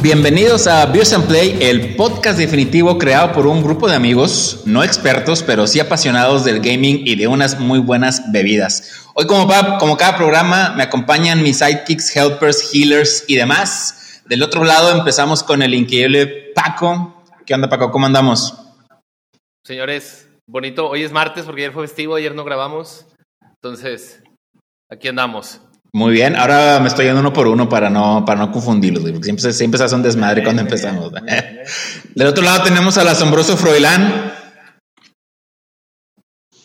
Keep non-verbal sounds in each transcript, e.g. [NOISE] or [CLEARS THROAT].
Bienvenidos a Beers and Play, el podcast definitivo creado por un grupo de amigos, no expertos, pero sí apasionados del gaming y de unas muy buenas bebidas. Hoy, como, como cada programa, me acompañan mis sidekicks, helpers, healers y demás. Del otro lado empezamos con el increíble Paco. ¿Qué onda, Paco? ¿Cómo andamos? Señores, bonito. Hoy es martes porque ayer fue festivo, ayer no grabamos. Entonces, aquí andamos. Muy bien, ahora me estoy yendo uno por uno para no, para no confundirlos, porque siempre, siempre se hace un desmadre cuando empezamos. [LAUGHS] Del otro lado tenemos al asombroso Froilán.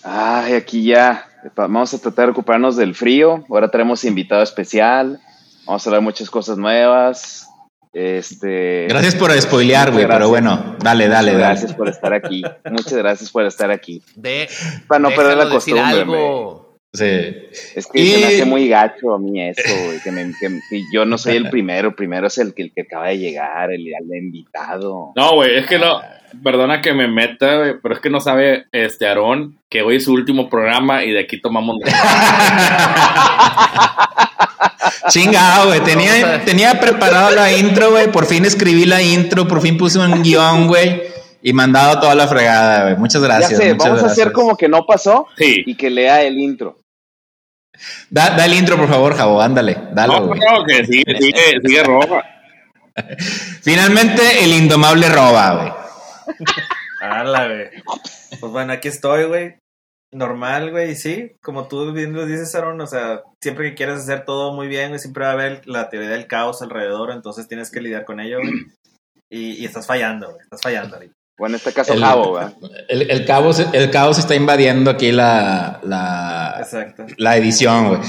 Ay, aquí ya. Vamos a tratar de recuperarnos del frío. Ahora tenemos invitado especial. Vamos a hablar muchas cosas nuevas. Este. Gracias por spoilear, güey, pero bueno, dale, dale, dale. Gracias por estar aquí. Muchas gracias por estar aquí. De, para no perder la costumbre. Sí. Es que se me hace muy gacho a mí eso, güey, que, me, que, yo no soy el [LAUGHS] primero, primero es el que, el que acaba de llegar, el, el invitado. No, güey, es que no, perdona que me meta, güey, pero es que no sabe este Aarón que hoy es su último programa y de aquí tomamos. [LAUGHS] Chingado, güey. Tenía, tenía preparado la intro, güey. Por fin escribí la intro, por fin puse un guion, güey. Y mandado toda la fregada, güey. Muchas gracias. Ya sé, vamos a hacer como que no pasó y que lea el intro. Da, el intro, por favor, Jabo, ándale. Dale, no, no, que sigue, sigue, sigue roba. [LAUGHS] Finalmente, el indomable roba, güey. Hala, güey. Pues bueno, aquí estoy, güey. Normal, güey, sí. Como tú bien lo dices, Aaron, o sea, siempre que quieres hacer todo muy bien, güey, siempre va a haber la teoría del caos alrededor, entonces tienes que lidiar con ello, güey. Y, y estás fallando, güey. Estás fallando ahorita. Bueno, en este caso, el, el, el, caos, el caos está invadiendo aquí la, la, la edición, güey.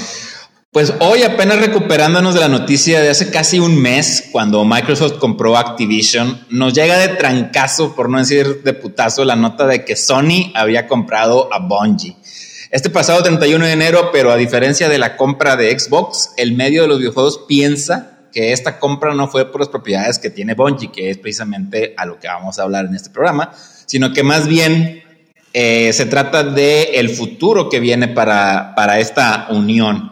Pues hoy apenas recuperándonos de la noticia de hace casi un mes, cuando Microsoft compró Activision, nos llega de trancazo, por no decir de putazo, la nota de que Sony había comprado a Bungie. Este pasado 31 de enero, pero a diferencia de la compra de Xbox, el medio de los videojuegos piensa que esta compra no fue por las propiedades que tiene Bungie, que es precisamente a lo que vamos a hablar en este programa, sino que más bien eh, se trata de el futuro que viene para, para esta unión.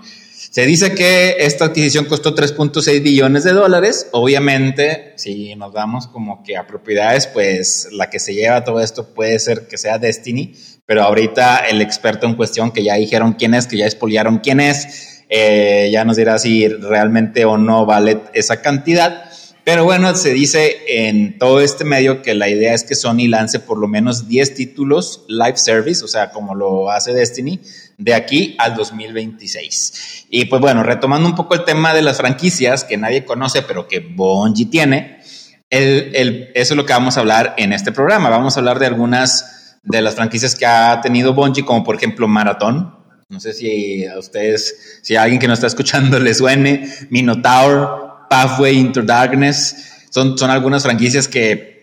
Se dice que esta adquisición costó 3.6 billones de dólares. Obviamente, si nos damos como que a propiedades, pues la que se lleva todo esto puede ser que sea Destiny, pero ahorita el experto en cuestión que ya dijeron quién es, que ya expoliaron quién es, eh, ya nos dirá si realmente o no vale esa cantidad. Pero bueno, se dice en todo este medio que la idea es que Sony lance por lo menos 10 títulos live service, o sea, como lo hace Destiny, de aquí al 2026. Y pues bueno, retomando un poco el tema de las franquicias que nadie conoce, pero que Bungie tiene, eso es lo que vamos a hablar en este programa. Vamos a hablar de algunas de las franquicias que ha tenido Bungie, como por ejemplo Marathon, no sé si a ustedes, si a alguien que nos está escuchando [LAUGHS] les suene, Minotaur, Pathway into Darkness, son, son algunas franquicias que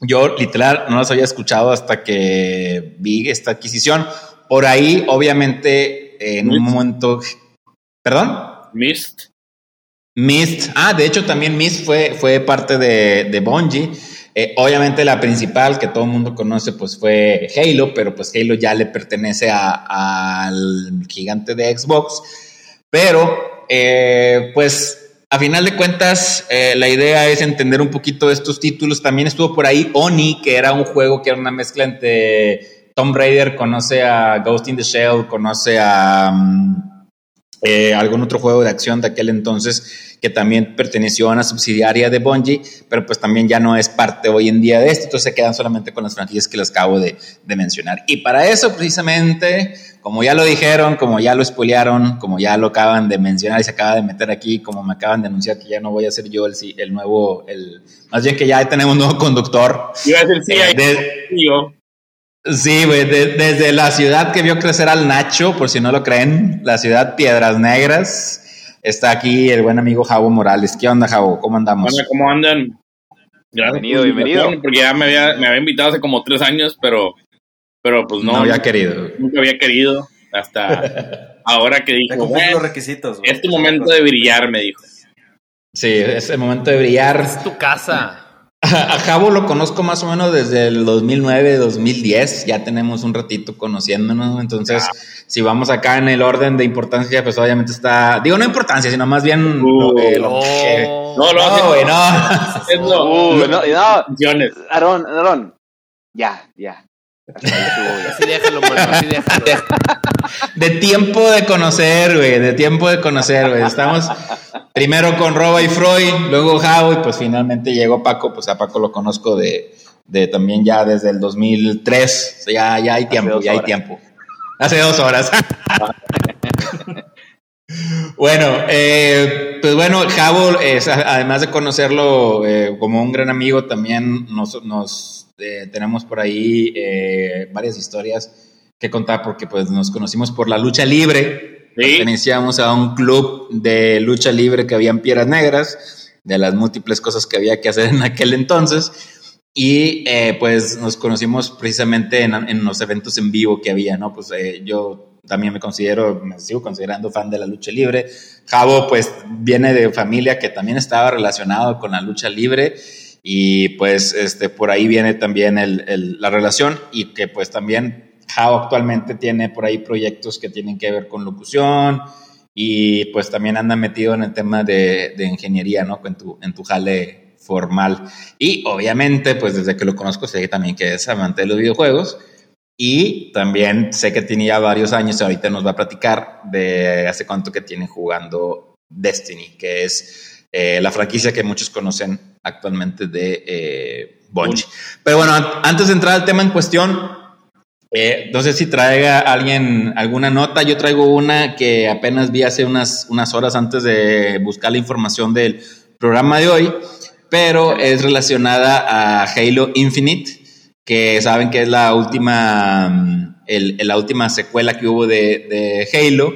yo literal no las había escuchado hasta que vi esta adquisición. Por ahí, obviamente, en un momento... ¿Perdón? Mist. Mist. Ah, de hecho también Mist fue, fue parte de, de Bungie. Eh, obviamente la principal que todo el mundo conoce pues fue Halo, pero pues Halo ya le pertenece al gigante de Xbox. Pero eh, pues a final de cuentas eh, la idea es entender un poquito estos títulos. También estuvo por ahí Oni, que era un juego que era una mezcla entre Tomb Raider, conoce a Ghost in the Shell, conoce a... Mm, algún otro juego de acción de aquel entonces que también perteneció a una subsidiaria de Bungie, pero pues también ya no es parte hoy en día de esto, entonces se quedan solamente con las franquicias que les acabo de, mencionar. Y para eso precisamente, como ya lo dijeron, como ya lo spoilearon, como ya lo acaban de mencionar y se acaba de meter aquí, como me acaban de anunciar que ya no voy a ser yo el, el nuevo, el, más bien que ya tenemos un nuevo conductor. Iba a sí, eh, Sí, güey, desde la ciudad que vio crecer al Nacho, por si no lo creen, la ciudad Piedras Negras, Está aquí el buen amigo Javo Morales. ¿Qué onda, Javo? ¿Cómo andamos? ¿cómo andan? bienvenido, bienvenido. Porque ya me había, me había invitado hace como tres años, pero, pero pues no. No había querido. Nunca había querido hasta [LAUGHS] ahora que dijo. los requisitos. Es tu momento de brillar, me dijo. Sí, es el momento de brillar. Es tu casa. A Javo lo conozco más o menos desde el 2009, 2010. Ya tenemos un ratito conociéndonos. Entonces, ah. si vamos acá en el orden de importancia, pues obviamente está. Digo, no importancia, sino más bien. Uh, no, no, no, güey, no. no, no, Aaron, Aaron. Ya, ya. Así déjalo, así déjalo. De tiempo de conocer, güey, de tiempo de conocer, güey. Estamos primero con Roba y Freud, luego Jao, y pues finalmente llegó Paco, pues a Paco lo conozco de, de también ya desde el 2003, ya, ya hay tiempo, ya hay tiempo. Hace dos horas. [LAUGHS] bueno, eh, pues bueno, Javo, además de conocerlo eh, como un gran amigo, también nos, nos eh, tenemos por ahí varias historias que contar porque pues nos conocimos por la lucha libre. Pertenecíamos a un club de lucha libre que había en Piedras Negras, de las múltiples cosas que había que hacer en aquel entonces. Y eh, pues nos conocimos precisamente en, los eventos en vivo que había, ¿no? Pues yo también me considero, me sigo considerando fan de la lucha libre. Javo pues viene de familia que también estaba relacionado con la lucha libre y pues este, por ahí viene también el, la relación y que pues también Jao actualmente tiene por ahí proyectos que tienen que ver con locución y pues también anda metido en el tema de, de ingeniería, ¿no? En tu, en tu jale formal. Y obviamente pues desde que lo conozco sé también que es amante de los videojuegos. Y también sé que tiene ya varios años, ahorita nos va a platicar de hace cuánto que tiene jugando Destiny, que es eh, la franquicia que muchos conocen actualmente de eh, Bungie. Pero bueno, antes de entrar al tema en cuestión, eh, no sé si traiga alguien alguna nota. Yo traigo una que apenas vi hace unas, unas horas antes de buscar la información del programa de hoy, pero es relacionada a Halo Infinite, que saben que es la última, mm, la última secuela que hubo de, de Halo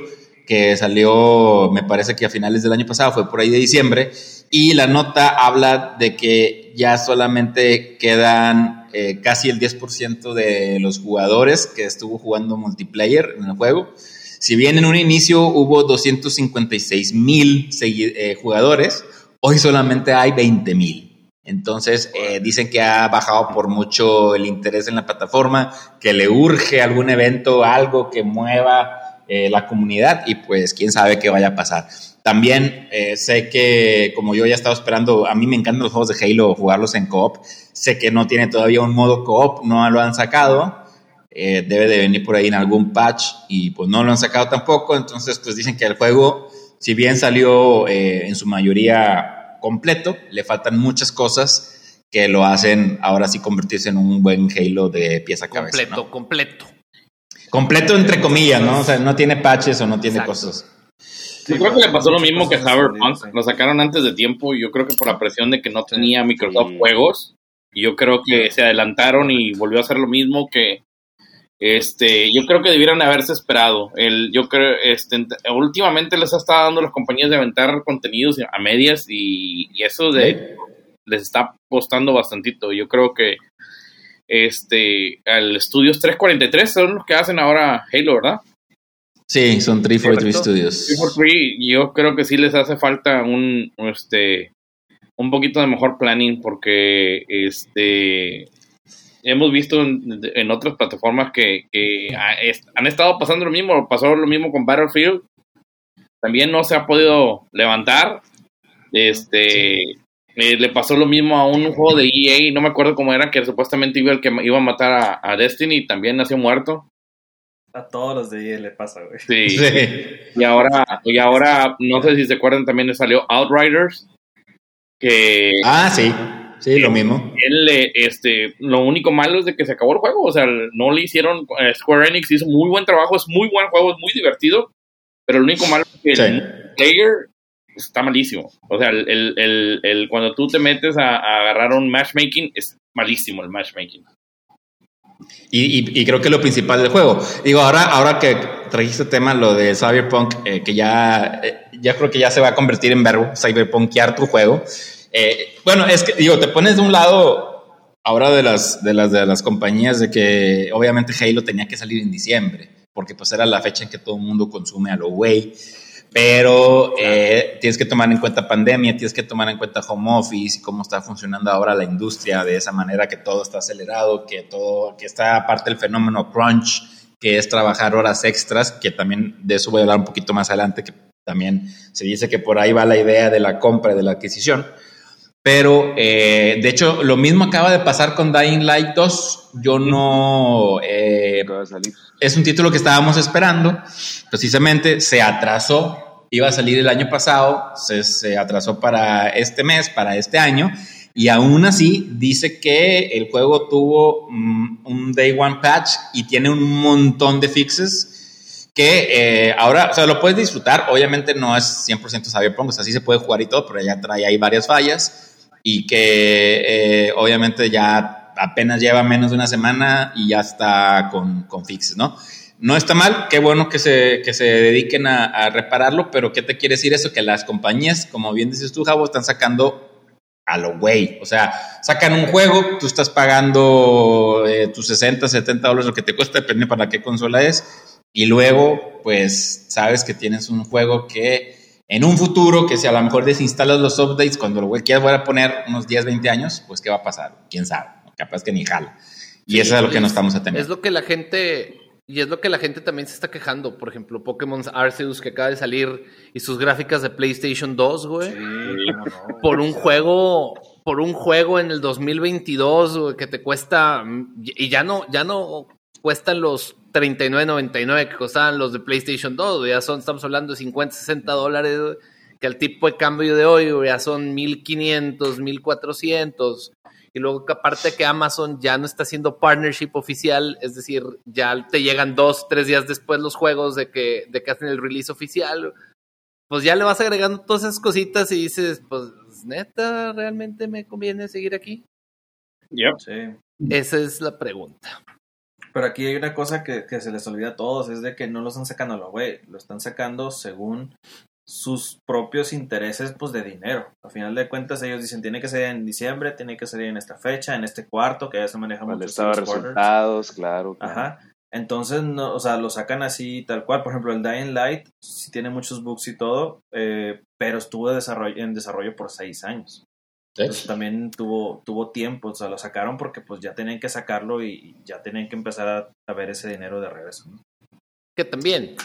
que salió, me parece que a finales del año pasado, fue por ahí de diciembre, y la nota habla de que ya solamente quedan eh, casi el 10% de los jugadores que estuvo jugando multiplayer en el juego. Si bien en un inicio hubo 256 mil eh, jugadores, hoy solamente hay 20 mil. Entonces eh, dicen que ha bajado por mucho el interés en la plataforma, que le urge algún evento, algo que mueva eh, la comunidad y pues quién sabe qué vaya a pasar. También eh, sé que como yo ya estaba esperando, a mí me encantan los juegos de Halo, jugarlos en coop. Sé que no tiene todavía un modo coop, no lo han sacado. Eh, debe de venir por ahí en algún patch y pues no lo han sacado tampoco. Entonces pues dicen que el juego, si bien salió en su mayoría completo, le faltan muchas cosas que lo hacen ahora sí convertirse en un buen Halo de pieza a cabeza. Completo, completo. Completo entre comillas, ¿no? O sea, no tiene patches o no tiene cosas. Yo creo que le pasó lo mismo que a Cyberpunk. Lo sacaron antes de tiempo y yo creo que por la presión de que no tenía Microsoft juegos. Y yo creo que se adelantaron y volvió a hacer lo mismo que este, yo creo que debieran haberse esperado. El, yo creo, este, últimamente les ha estado dando las compañías de aventar contenidos a medias y, eso de, les está apostando bastantito. Yo creo que este, al Studios 343 son los que hacen ahora Halo, ¿verdad? Sí, son 343 Studios. 343, yo creo que sí les hace falta un, este, un poquito de mejor planning porque, este, hemos visto en, otras plataformas que, han estado pasando lo mismo, pasó lo mismo con Battlefield, también no se ha podido levantar, este, eh, le pasó lo mismo a un juego de EA, no me acuerdo cómo era, que supuestamente iba el que iba a matar a, Destiny y también nació muerto. A todos los de EA le pasa, güey. Sí. Y ahora, y ahora, no sé si se acuerdan, también le salió Outriders. Que. Ah, sí. Sí, lo mismo. Él, este, lo único malo es de que se acabó el juego. O sea, no le hicieron. Eh, Square Enix hizo muy buen trabajo, es muy buen juego, es muy divertido. Pero lo único malo es que el player está malísimo. O sea, el, el, el, cuando tú te metes a, agarrar un matchmaking, es malísimo el matchmaking. Y, creo que es lo principal del juego. Digo, ahora, ahora que trajiste tema, lo de Cyberpunk, eh, que ya, eh, ya creo que ya se va a convertir en verbo, cyberpunkear tu juego. Eh, bueno, es que, digo, te pones de un lado ahora de las, de las, de las compañías de que obviamente Halo tenía que salir en diciembre, porque pues era la fecha en que todo el mundo consume a lo güey pero eh, tienes que tomar en cuenta pandemia, tienes que tomar en cuenta home office y cómo está funcionando ahora la industria de esa manera que todo está acelerado, que todo, que está aparte el fenómeno crunch, que es trabajar horas extras, que también de eso voy a hablar un poquito más adelante, que también se dice que por ahí va la idea de la compra y de la adquisición. Pero, eh, de hecho, lo mismo acaba de pasar con Dying Light 2. Yo no... Eh, es un título que estábamos esperando. Precisamente se atrasó. Iba a salir el año pasado. Se, atrasó para este mes, para este año. Y aún así dice que el juego tuvo mm, un Day One patch y tiene un montón de fixes que eh, ahora, o sea, lo puedes disfrutar. Obviamente no es 100% Cyberpunk, o sea, sí se puede jugar y todo, pero ya trae ahí varias fallas y que eh, obviamente ya apenas lleva menos de una semana y ya está con, con fixes, ¿no? No está mal, qué bueno que se, que se dediquen a, repararlo, pero ¿qué te quiere decir eso? Que las compañías, como bien dices tú, Javo, están sacando a lo güey. O sea, sacan un juego, tú estás pagando eh, tus 60, 70 dólares, lo que te cuesta, depende para qué consola es, y luego, pues, sabes que tienes un juego que en un futuro, que si a lo mejor desinstalas los updates, cuando lo quieras voy a poner unos 10, 20 años, pues ¿qué va a pasar? ¿Quién sabe? Capaz que ni jala. Y eso es a lo que nos estamos atendiendo. Es lo que la gente, y es lo que la gente también se está quejando. Por ejemplo, Pokémon Arceus que acaba de salir y sus gráficas de PlayStation 2, güey. por un juego, por un juego en el 2022, güey, que te cuesta, y ya no, ya no cuestan los 39.99 que costaban los de PlayStation 2, ya son, estamos hablando de 50, 60 dólares, que al tipo de cambio de hoy ya son 1500, 1400. Y luego que aparte que Amazon ya no está haciendo partnership oficial, es decir, ya te llegan dos, tres días después los juegos de que, de que hacen el release oficial, pues ya le vas agregando todas esas cositas y dices, pues neta, ¿realmente me conviene seguir aquí? Yep. Sí. Esa es la pregunta. Pero aquí hay una cosa que, se les olvida a todos, es de que no lo están sacando güey, lo están sacando según sus propios intereses pues de dinero. Al final de cuentas ellos dicen tiene que ser en diciembre, tiene que ser en esta fecha, en este cuarto, que ya se maneja mucho. resultados, claro, Ajá. Entonces, no, o sea, lo sacan así tal cual. Por ejemplo, el Dying Light sí tiene muchos bugs y todo, eh, pero estuvo desarrollo, en desarrollo por seis años también tuvo, tuvo tiempo, o sea, lo sacaron porque pues ya tenían que sacarlo y ya tenían que empezar a, ver ese dinero de regreso. Que también,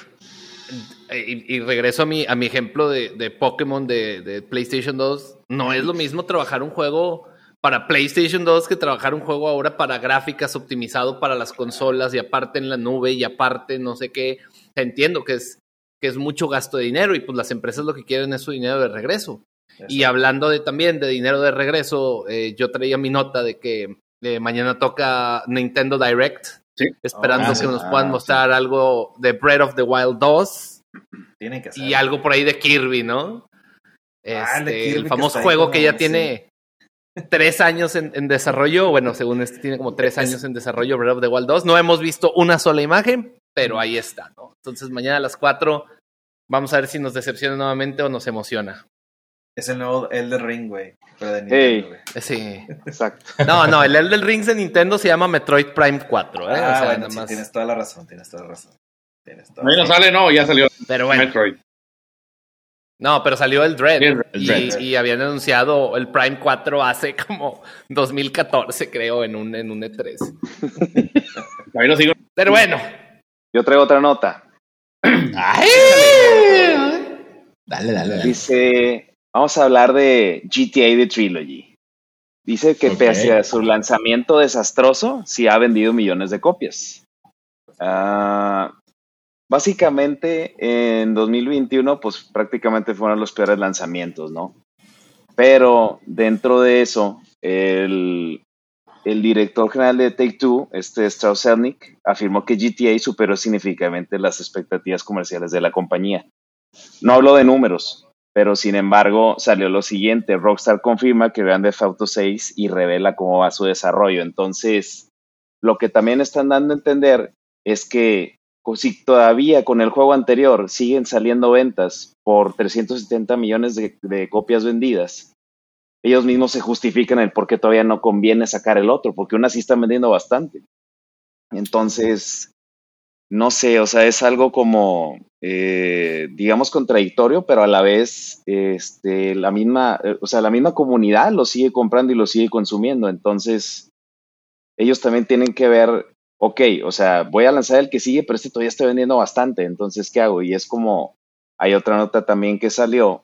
y, regreso a mi, a mi ejemplo de, de Pokémon de, de, PlayStation 2, no es lo mismo trabajar un juego para PlayStation 2 que trabajar un juego ahora para gráficas optimizado para las consolas y aparte en la nube y aparte no sé qué. Entiendo que es, que es mucho gasto de dinero y pues las empresas lo que quieren es su dinero de regreso. Y hablando de también de dinero de regreso, eh, yo traía mi nota de que eh, mañana toca Nintendo Direct. Esperando ah, que nos puedan ah, mostrar algo de Breath of the Wild 2. Tienen que Y algo por ahí de Kirby, ¿no? Ah, este, el famoso juego que ya tiene tres años en, desarrollo. Bueno, según este, tiene como tres años en desarrollo Breath of the Wild 2. No hemos visto una sola imagen, pero ahí está, ¿no? Entonces, mañana a las cuatro vamos a ver si nos decepciona nuevamente o nos emociona. Es el nuevo Elder Ring, güey. Sí. Exacto. [LAUGHS] No, no, el Elder Ring de Nintendo se llama Metroid Prime 4, ¿eh? Ah, o sea, tienes toda la razón, tienes toda la razón. Tienes toda no sale, no, ya salió pero bueno. Metroid. No, pero salió el Dread. y, habían anunciado el Prime 4 hace [LAUGHS] como 2014, creo, en un, en un E3. Ahí lo sigo. Pero bueno. Yo traigo otra nota. [CLEARS THROAT] Ay, dale, dale, dale. Dice Vamos a hablar de GTA The Trilogy. Dice que pese a su lanzamiento desastroso, sí ha vendido millones de copias. Ah, básicamente, en 2021, pues prácticamente fueron los peores lanzamientos, ¿no? Pero dentro de eso, el, el director general de Take Two, este Strauss Zelnick, afirmó que GTA superó significativamente las expectativas comerciales de la compañía. No hablo de números, pero sin embargo salió lo siguiente, Rockstar confirma que Grand Theft Auto 6 y revela cómo va su desarrollo. Entonces, lo que también están dando a entender es que si todavía con el juego anterior siguen saliendo ventas por 370 millones de, de copias vendidas, ellos mismos se justifican el por qué todavía no conviene sacar el otro, porque aún así están vendiendo bastante. Entonces, no sé, o sea, es algo como, eh, digamos, contradictorio, pero a la vez, este, la misma, o sea, la misma comunidad lo sigue comprando y lo sigue consumiendo. Entonces, ellos también tienen que ver, ok, o sea, voy a lanzar el que sigue, pero este todavía está vendiendo bastante. Entonces, ¿qué hago? Y es como, hay otra nota también que salió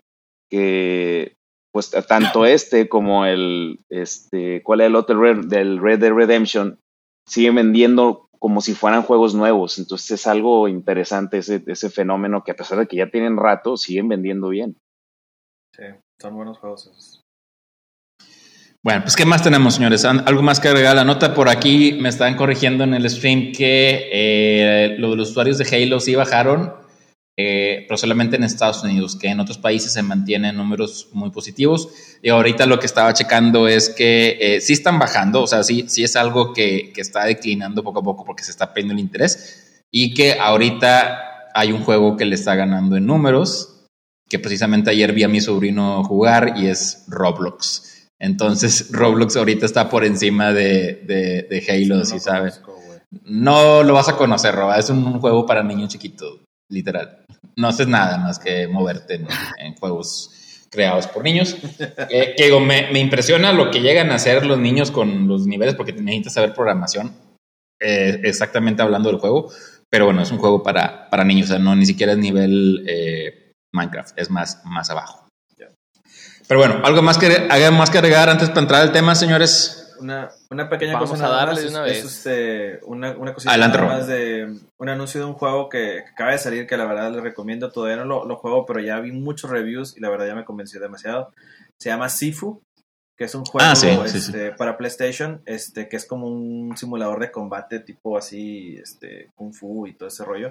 que pues tanto este como el, este, ¿cuál es el otro del Red Dead Redemption? Siguen vendiendo como si fueran juegos nuevos. Entonces es algo interesante ese, ese fenómeno que a pesar de que ya tienen rato, siguen vendiendo bien. Sí, son buenos juegos esos. Bueno, pues ¿qué más tenemos, señores? ¿Algo más que agregar? La nota por aquí me están corrigiendo en el stream que eh, los usuarios de Halo sí bajaron eh, pero solamente en Estados Unidos, que en otros países se mantienen números muy positivos. Y ahorita lo que estaba checando es que eh, sí están bajando, o sea, sí, sí es algo que, que, está declinando poco a poco porque se está perdiendo el interés y que ahorita hay un juego que le está ganando en números, que precisamente ayer vi a mi sobrino jugar y es Roblox. Entonces [LAUGHS] Roblox ahorita está por encima de, de, Halo, si sabes. No lo vas a conocer, Roba. Es un juego para niños chiquitos literal. No haces nada más que moverte en, juegos creados por niños. Eh, que me, impresiona lo que llegan a hacer los niños con los niveles, porque necesitas saber programación, eh, exactamente hablando del juego. Pero bueno, es un juego para, para niños, o sea, no ni siquiera es nivel eh, Minecraft, es más, más abajo. Pero bueno, algo más que, más que agregar antes para entrar al tema, señores. Una, una pequeña cosa a darle de una vez. Es, este, una, una cosita más de un anuncio de un juego que, acaba de salir que la verdad les recomiendo. Todavía no lo, lo, juego, pero ya vi muchos reviews y la verdad ya me convenció demasiado. Se llama Sifu, que es un juego ah, este, para PlayStation, este, que es como un simulador de combate tipo así, este, Kung Fu y todo ese rollo.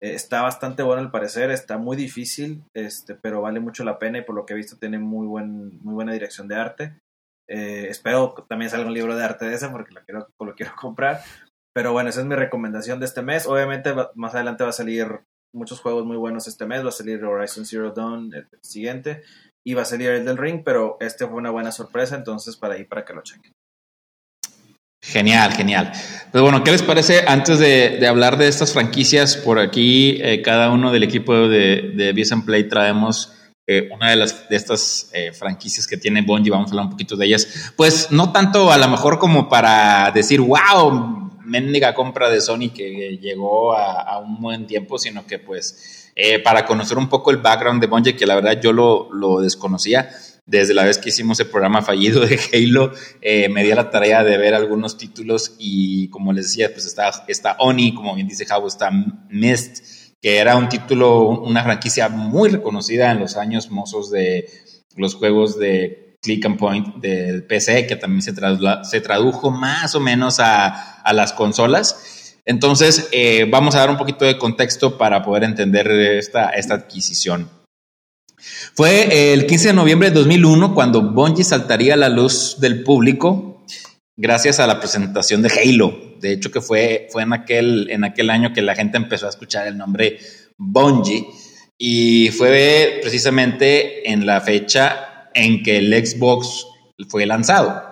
Eh, está bastante bueno al parecer, está muy difícil, este, pero vale mucho la pena y por lo que he visto tiene muy, buen, muy buena dirección de arte. Eh, espero también salga un libro de arte de ese porque lo quiero, comprar. Pero bueno, esa es mi recomendación de este mes. Obviamente más adelante va a salir muchos juegos muy buenos este mes. Va a salir Horizon Zero Dawn el siguiente. Y va a salir el del Ring, pero este fue una buena sorpresa, entonces para ahí, para que lo chequen. Genial, genial. Pues bueno, ¿qué les parece antes de, hablar de estas franquicias? Por aquí, eh, cada uno del equipo de, de Play traemos eh, una de, las, de estas eh, franquicias que tiene Bungie, vamos a hablar un poquito de ellas, pues no tanto a lo mejor como para decir, wow, mendiga compra de Sony que llegó a, un buen tiempo, sino que pues eh, para conocer un poco el background de Bungie, que la verdad yo lo, lo desconocía. Desde la vez que hicimos el programa fallido de [LAUGHS] Halo, me di la tarea de ver algunos títulos y como les decía, pues está, está Oni, como bien dice Javo, está Mist, que era un título, una franquicia muy reconocida en los años mozos de los juegos de Click and Point del PC, que también se, se tradujo más o menos a, las consolas. Entonces, eh, vamos a dar un poquito de contexto para poder entender esta, esta adquisición. Fue el 15 de noviembre de 2001 cuando Bungie saltaría a la luz del público gracias a la presentación de Halo, de hecho, que fue, fue en, aquel, en aquel año que la gente empezó a escuchar el nombre Bungie. Y fue precisamente en la fecha en que el Xbox fue lanzado.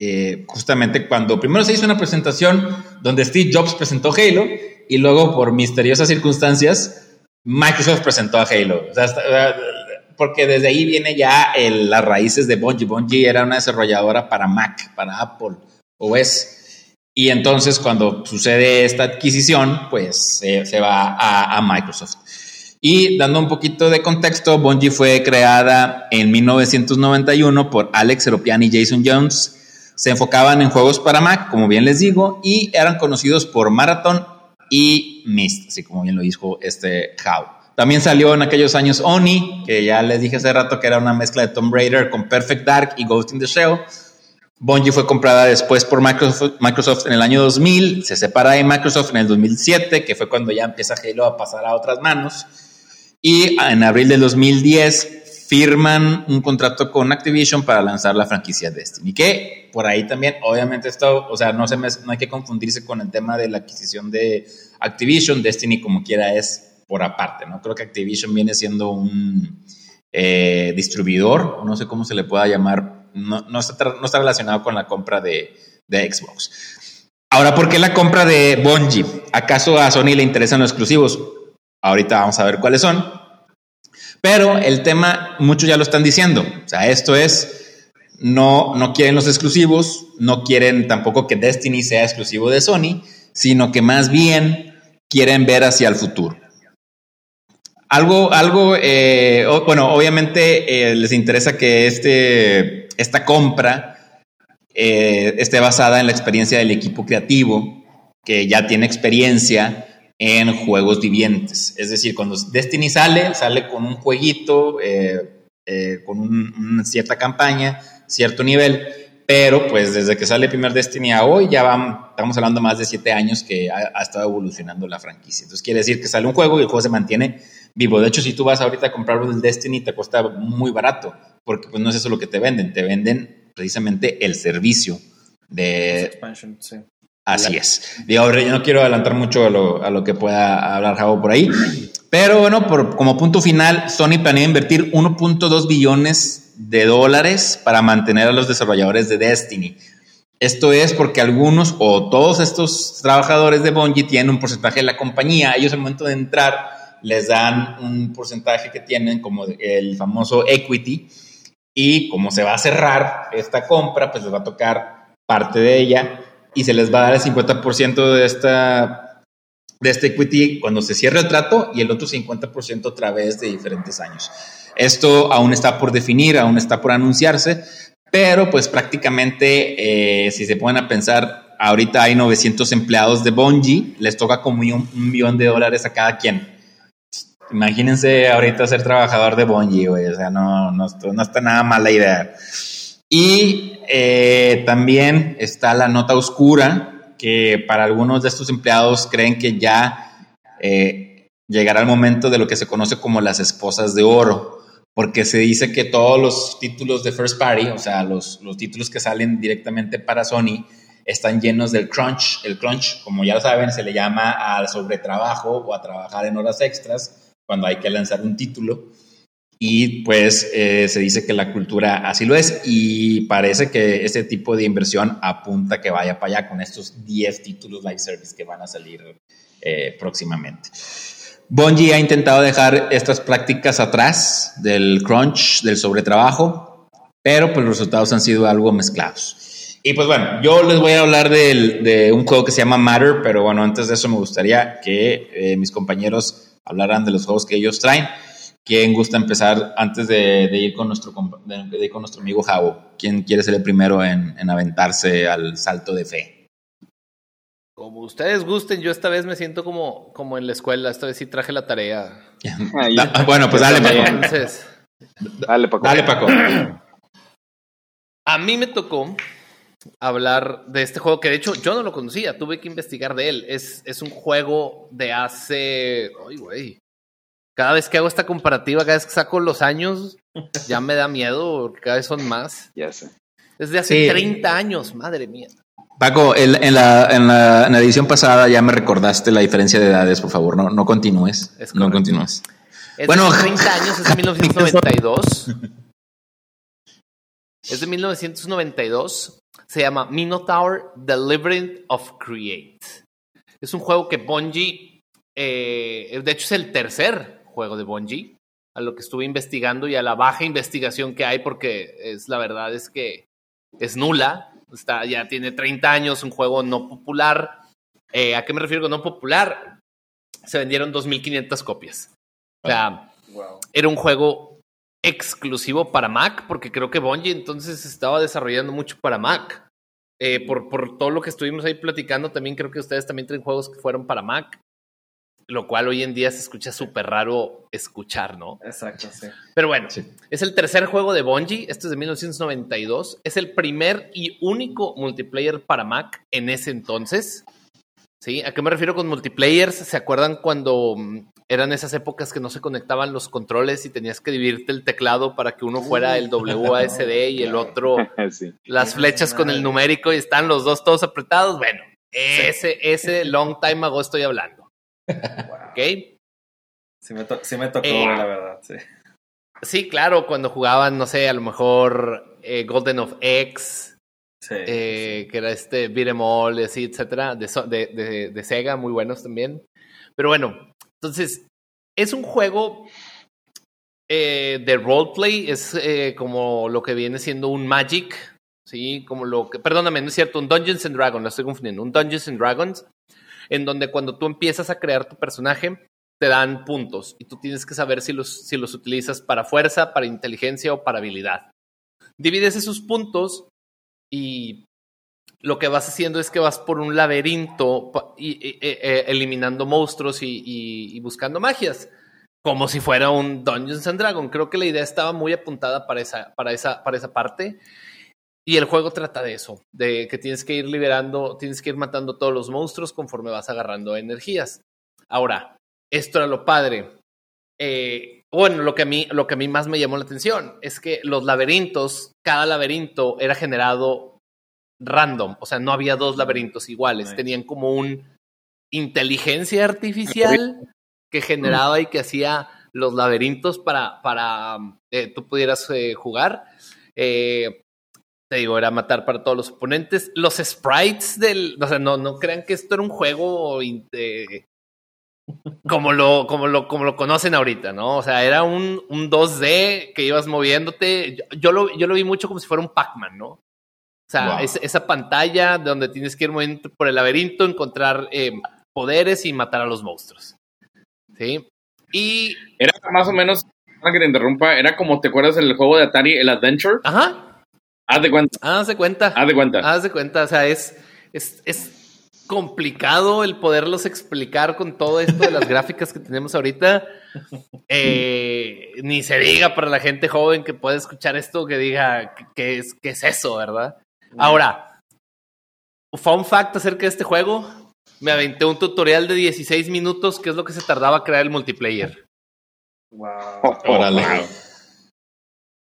Eh, justamente cuando primero se hizo una presentación donde Steve Jobs presentó Halo y luego por misteriosas circunstancias Microsoft presentó a Halo. Porque desde ahí viene ya las raíces de Bungie. Bungie era una desarrolladora para Mac, para Apple OS. Y entonces cuando sucede esta adquisición, pues se va a, Microsoft. Y dando un poquito de contexto, Bungie fue creada en 1991 por Alex Seropian y Jason Jones. Se enfocaban en juegos para Mac, como bien les digo, y eran conocidos por Marathon y Mist, así como bien lo dijo este How. También salió en aquellos años Oni, que ya les dije hace rato que era una mezcla de Tomb Raider con Perfect Dark y Ghost in the Shell. Bungie fue comprada después por Microsoft, en el año 2000, se separa de Microsoft en el 2007, que fue cuando ya empieza Halo a pasar a otras manos. Y en abril del 2010 firman un contrato con Activision para lanzar la franquicia Destiny, que por ahí también, obviamente esto, o sea, no, se no hay que confundirse con el tema de la adquisición de Activision, Destiny como quiera es por aparte, ¿no? Creo que Activision viene siendo un eh, distribuidor, no sé cómo se le pueda llamar no, está, relacionado con la compra de, Xbox. Ahora, ¿por qué la compra de Bungie? ¿acaso a Sony le interesan los exclusivos? Ahorita vamos a ver cuáles son. Pero el tema, muchos ya lo están diciendo. O sea, esto es, no quieren los exclusivos, no quieren tampoco que Destiny sea exclusivo de Sony, sino que más bien quieren ver hacia el futuro. Algo, algo, eh, bueno, obviamente eh, les interesa que este, esta compra eh, esté basada en la experiencia del equipo creativo, que ya tiene experiencia en juegos vivientes. Es decir, cuando Destiny sale, sale con un jueguito, con una cierta campaña, cierto nivel, pero pues desde que sale el primer Destiny a hoy ya van, estamos hablando más de siete años que ha, ha, estado evolucionando la franquicia. Entonces quiere decir que sale un juego y el juego se mantiene vivo. De hecho, si tú vas ahorita a comprar el Destiny te cuesta muy barato, porque pues no es eso lo que te venden, te venden precisamente el servicio de... Así es. Digo, yo no quiero adelantar mucho a lo, a lo que pueda hablar Javo por ahí, pero bueno, por, como punto final, Sony planea invertir 1.2 billones de dólares para mantener a los desarrolladores de Destiny. Esto es porque algunos o todos estos trabajadores de Bungie tienen un porcentaje de la compañía. Ellos al momento de entrar les dan un porcentaje que tienen como el famoso equity y como se va a cerrar esta compra, pues les va a tocar parte de ella y se les va a dar el 50% de esta de este equity cuando se cierre el trato y el otro 50% a través de diferentes años. Esto aún está por definir, aún está por anunciarse, pero pues prácticamente eh, si se ponen a pensar, ahorita hay 900 empleados de Bungie, les toca como un, un millón de dólares a cada quien. Imagínense ahorita ser trabajador de Bungie, güey, o sea, no, no, no está nada mala idea. Y eh, también está la nota oscura, que para algunos de estos empleados creen que ya eh, llegará el momento de lo que se conoce como las esposas de oro, porque se dice que todos los títulos de First Party, o sea, los, los títulos que salen directamente para Sony, están llenos del crunch. El crunch, como ya lo saben, se le llama al sobretrabajo o a trabajar en horas extras cuando hay que lanzar un título. Y pues eh, se dice que la cultura así lo es y parece que este tipo de inversión apunta que vaya para allá con estos 10 títulos live service que van a salir eh, próximamente. Bungie ha intentado dejar estas prácticas atrás del crunch, del sobretrabajo, pero pues los resultados han sido algo mezclados. Y pues bueno, yo les voy a hablar de, un juego que se llama Matter, pero bueno, antes de eso me gustaría que eh, mis compañeros hablaran de los juegos que ellos traen. ¿Quién gusta empezar antes de, de ir, con nuestro, de, ir con nuestro amigo Javo? ¿Quién quiere ser el primero en, en, aventarse al salto de fe? Como ustedes gusten, yo esta vez me siento como, como en la escuela, esta vez sí traje la tarea. [LAUGHS] da, bueno, pues dale, Paco. Entonces, dale, Paco. Dale, Paco. A mí me tocó hablar de este juego que de hecho yo no lo conocía, tuve que investigar de él. Es, es un juego de hace... Ay, güey cada vez que hago esta comparativa, cada vez que saco los años, ya me da miedo, cada vez son más. Ya sé. Desde hace sí. 30 años, madre mía. Paco, el, en, la, en, la, en, la, edición pasada ya me recordaste la diferencia de edades, por favor, no, no continúes. Es no continúes. Es bueno, de 30 años, es de [LAUGHS] 1992. es de 1992. Se llama Minotaur Labyrinth of Create. Es un juego que Bungie, eh, de hecho es el tercer juego de Bungie, a lo que estuve investigando y a la baja investigación que hay, porque es la verdad es que es nula. Está, ya tiene 30 años, un juego no popular. Eh, ¿A qué me refiero con no popular? Se vendieron 2.500 copias. O sea, wow. era un juego exclusivo para Mac, porque creo que Bungie entonces estaba desarrollando mucho para Mac. Eh, por, por todo lo que estuvimos ahí platicando, también creo que ustedes también tienen juegos que fueron para Mac lo cual hoy en día se escucha súper raro escuchar, ¿no? Exacto, sí. Pero bueno, sí. es el tercer juego de Bungie, este es de 1992, es el primer y único multiplayer para Mac en ese entonces. ¿Sí? ¿A qué me refiero con multiplayers? ¿Se acuerdan cuando mm, eran esas épocas que no se conectaban los controles y tenías que dividirte el teclado para que uno fuera el WASD y el otro [LAUGHS] sí. las flechas con el numérico y están los dos todos apretados? Bueno, ese, ese long time ago estoy hablando. [LAUGHS] ¿Ok? Sí me, to sí me tocó, eh, la verdad, sí. Sí, claro, cuando jugaban, no sé, a lo mejor eh, Golden of X, eh, que era este Beat'em All, así, etcétera, de, de, de, Sega, muy buenos también. Pero bueno, entonces, es un juego eh, de roleplay, es eh, como lo que viene siendo un Magic, ¿sí? Como lo que, perdóname, no es cierto, un Dungeons and Dragons, lo estoy confundiendo, un Dungeons and Dragons, en donde cuando tú empiezas a crear tu personaje, te dan puntos y tú tienes que saber si los, si los utilizas para fuerza, para inteligencia o para habilidad. Divides esos puntos y lo que vas haciendo es que vas por un laberinto y, e, e, eliminando monstruos y, buscando magias, como si fuera un Dungeons and Dragons. Creo que la idea estaba muy apuntada para esa, para esa, para esa parte. Y el juego trata de eso, de que tienes que ir liberando, tienes que ir matando todos los monstruos conforme vas agarrando energías. Ahora, esto era lo padre. Eh, bueno, lo que, a mí, lo que a mí más me llamó la atención es que los laberintos, cada laberinto era generado random, o sea, no había dos laberintos iguales, tenían como un inteligencia artificial que generaba y que hacía los laberintos para, para eh, tú pudieras eh, jugar. te digo, era matar para todos los oponentes. Los sprites del. O sea, no, no crean que esto era un juego como lo, como lo, como lo conocen ahorita, ¿no? O sea, era un, un 2D que ibas moviéndote. Yo, lo, yo lo vi mucho como si fuera un Pac-Man, ¿no? O sea, esa pantalla donde tienes que ir por el laberinto, encontrar eh, poderes y matar a los monstruos. ¿Sí? Y. Era más o menos, que te interrumpa, era como, ¿te acuerdas del juego de Atari, el Adventure? Ajá. Haz de cuenta. Haz de cuenta. Haz de cuenta. Haz de cuenta. O sea, es, es, es complicado el poderlos explicar con todo esto de las [LAUGHS] gráficas que tenemos ahorita. Eh, ni se diga para la gente joven que puede escuchar esto que diga qué es, qué es eso, ¿verdad? Ahora, fun fact acerca de este juego. Me aventé un tutorial de 16 minutos, que es lo que se tardaba crear el multiplayer. Wow. Órale.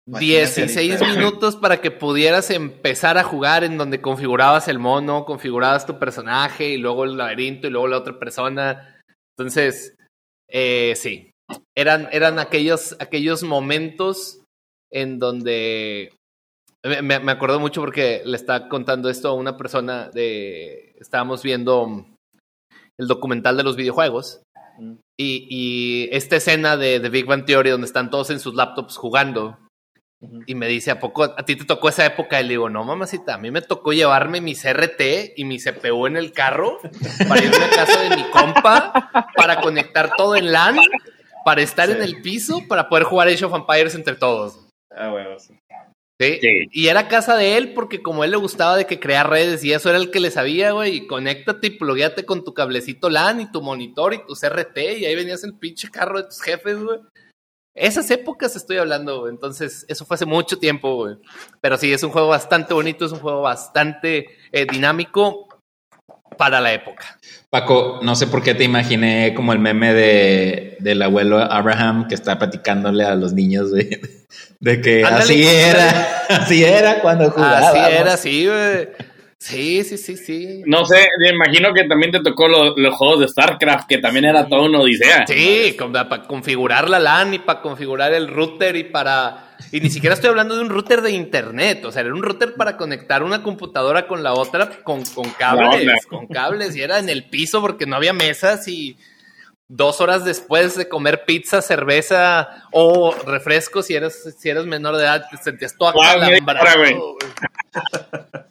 16 minutos para que pudieras empezar a jugar en donde configurabas el mono, configurabas tu personaje y luego el laberinto y luego la otra persona. Entonces, eh, sí, eran, eran aquellos, aquellos momentos en donde me, me acuerdo mucho porque le estaba contando esto a una persona de, estábamos viendo el documental de los videojuegos mm. y, y esta escena de, de Big Bang Theory donde están todos en sus laptops jugando y me dice, ¿a poco a ti te tocó esa época? Y le digo, no, mamacita, a mí me tocó llevarme mi CRT y mi CPU en el carro para ir a casa de mi compa, para conectar todo en LAN, para estar en el piso, para poder jugar Age of Empires entre todos. Ah, bueno, sí. ¿Sí? Y era casa de él porque como él le gustaba de que crear redes y eso era el que le sabía, güey, y conéctate y plugueate con tu cablecito LAN y tu monitor y tu CRT y ahí venías el pinche carro de tus jefes, güey. Esas épocas estoy hablando, entonces eso fue hace mucho tiempo, pero sí, es un juego bastante bonito, es un juego bastante eh, dinámico para la época. Paco, no sé por qué te imaginé como el meme de, del abuelo Abraham que está platicándole a los niños de, de que así era, así era cuando jugaba. Así era, sí, güey. Sí, sí, sí, sí. No sé, me imagino que también te tocó los juegos de StarCraft, que también era todo una odisea. Sí, para configurar la LAN y para configurar el router y para... Y ni siquiera estoy hablando de un router de internet, o sea, era un router para conectar una computadora con la otra con, con cables, con cables, y era en el piso porque no había mesas y dos horas después de comer pizza, cerveza o refrescos, si eres, si eres menor de edad, te sentías todo acalambrado.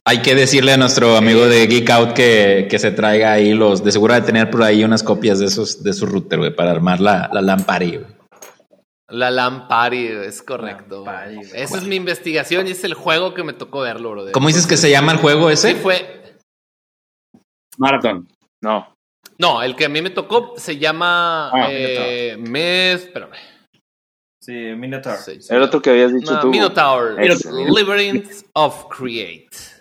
Hay que decirle a nuestro amigo de Geek Out que, que, se traiga ahí los, de seguro de tener por ahí unas copias de esos, de su router, güey, para armar la, la Lampari, La Lampari, es correcto. Esa es mi investigación y es el juego que me tocó verlo, bro. ¿Cómo dices que se llama el juego ese? Sí, fue. Marathon. No. No, el que a mí me tocó se llama ah, eh, Mes. Espérame. Sí, Minotaur. el otro que habías dicho tú. Minotaur. Labyrinth of Create.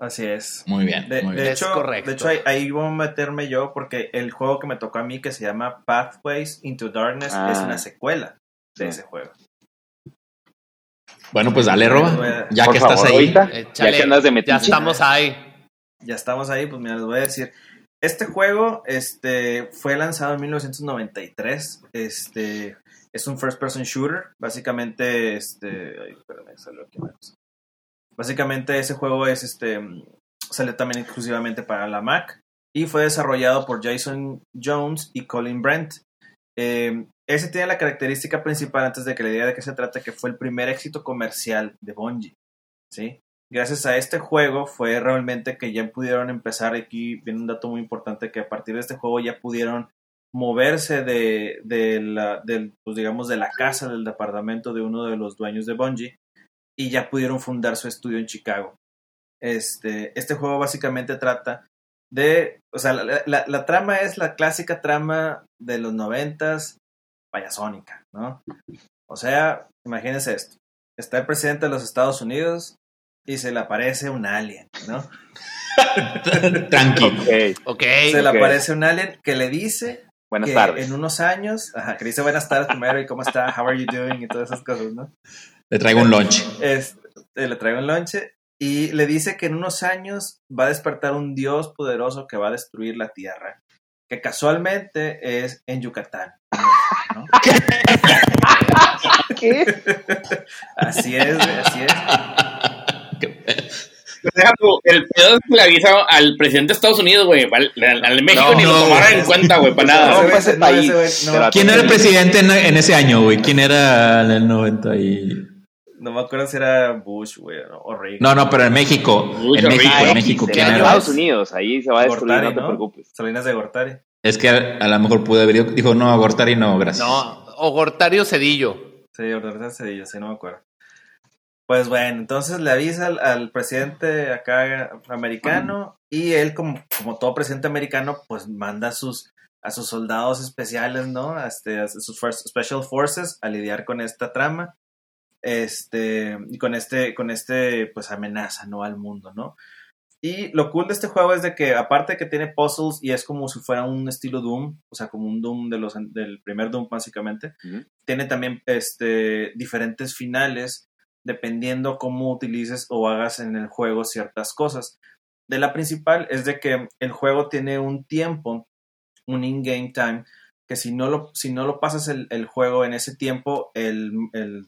Así es. Muy bien. De, muy bien. hecho, correcto. de hecho ahí, voy a meterme yo porque el juego que me tocó a mí que se llama Pathways into Darkness es una ah. secuela de ese juego. Bueno, pues dale, Roba. Ya que estás ahí. ya, que andas de ya estamos ahí. Ya estamos ahí, pues mira, les voy a decir. Este juego este, fue lanzado en 1993. Este, es un first person shooter. Básicamente, este. Ay, espérame, salió aquí básicamente ese juego es este sale también exclusivamente para la Mac y fue desarrollado por Jason Jones y Colin Brent. Eh, ese tiene la característica principal antes de que le diga de qué se trata, que fue el primer éxito comercial de Bungie. ¿sí? Gracias a este juego fue realmente que ya pudieron empezar, aquí viene un dato muy importante, que a partir de este juego ya pudieron moverse de, de la, del, pues digamos, de la casa, del departamento de uno de los dueños de Bungie y ya pudieron fundar su estudio en Chicago. Este, este juego básicamente trata de, o sea, la, trama es la clásica trama de los noventas payasónica, ¿no? O sea, imagínense esto. Está el presidente de los Estados Unidos y se le aparece un alien, ¿no? [LAUGHS] Tranquilo. Okay. Se le aparece un alien que le dice Buenas tardes. En unos años, ajá, que dice buenas tardes primero y cómo está, how are you doing y todas esas cosas, ¿no? Le traigo un lunch. le traigo un lunch y le dice que en unos años va a despertar un dios poderoso que va a destruir la tierra, que casualmente es en Yucatán. ¿no? [LAUGHS] ¿Qué? así es, así es. El pedo es que le avisa al presidente de Estados Unidos, güey. Al, al, México ni lo tomara en cuenta, güey, para [LAUGHS] nada. No, ese país. ¿Quién era el presidente en, en, ese año, güey? ¿Quién era en el 90 y...? No me acuerdo si era Bush, güey, o Reagan. No, no, pero en México. en México, en México. ¿quién era? Estados Unidos, ahí se va a destruir, no te preocupes. Salinas de Gortari. Es que a, lo mejor pude haber dijo, no, Gortari no, gracias. No, o Gortari o Cedillo. Sí, Gortari Cedillo, sí, no me acuerdo. Pues bueno, entonces le avisa al, presidente acá americano y él, como, como todo presidente americano, pues manda a sus, a sus soldados especiales, ¿no? Este, a sus Special Forces a lidiar con esta trama este, y con este, con este, pues amenaza, ¿no? Al mundo, ¿no? Y lo cool de este juego es de que, aparte de que tiene puzzles y es como si fuera un estilo Doom, o sea, como un Doom de los, del primer Doom, básicamente, tiene también este, diferentes finales dependiendo cómo utilices o hagas en el juego ciertas cosas. De la principal es de que el juego tiene un tiempo, un in-game time, que si no lo, si no lo pasas el, juego en ese tiempo, el,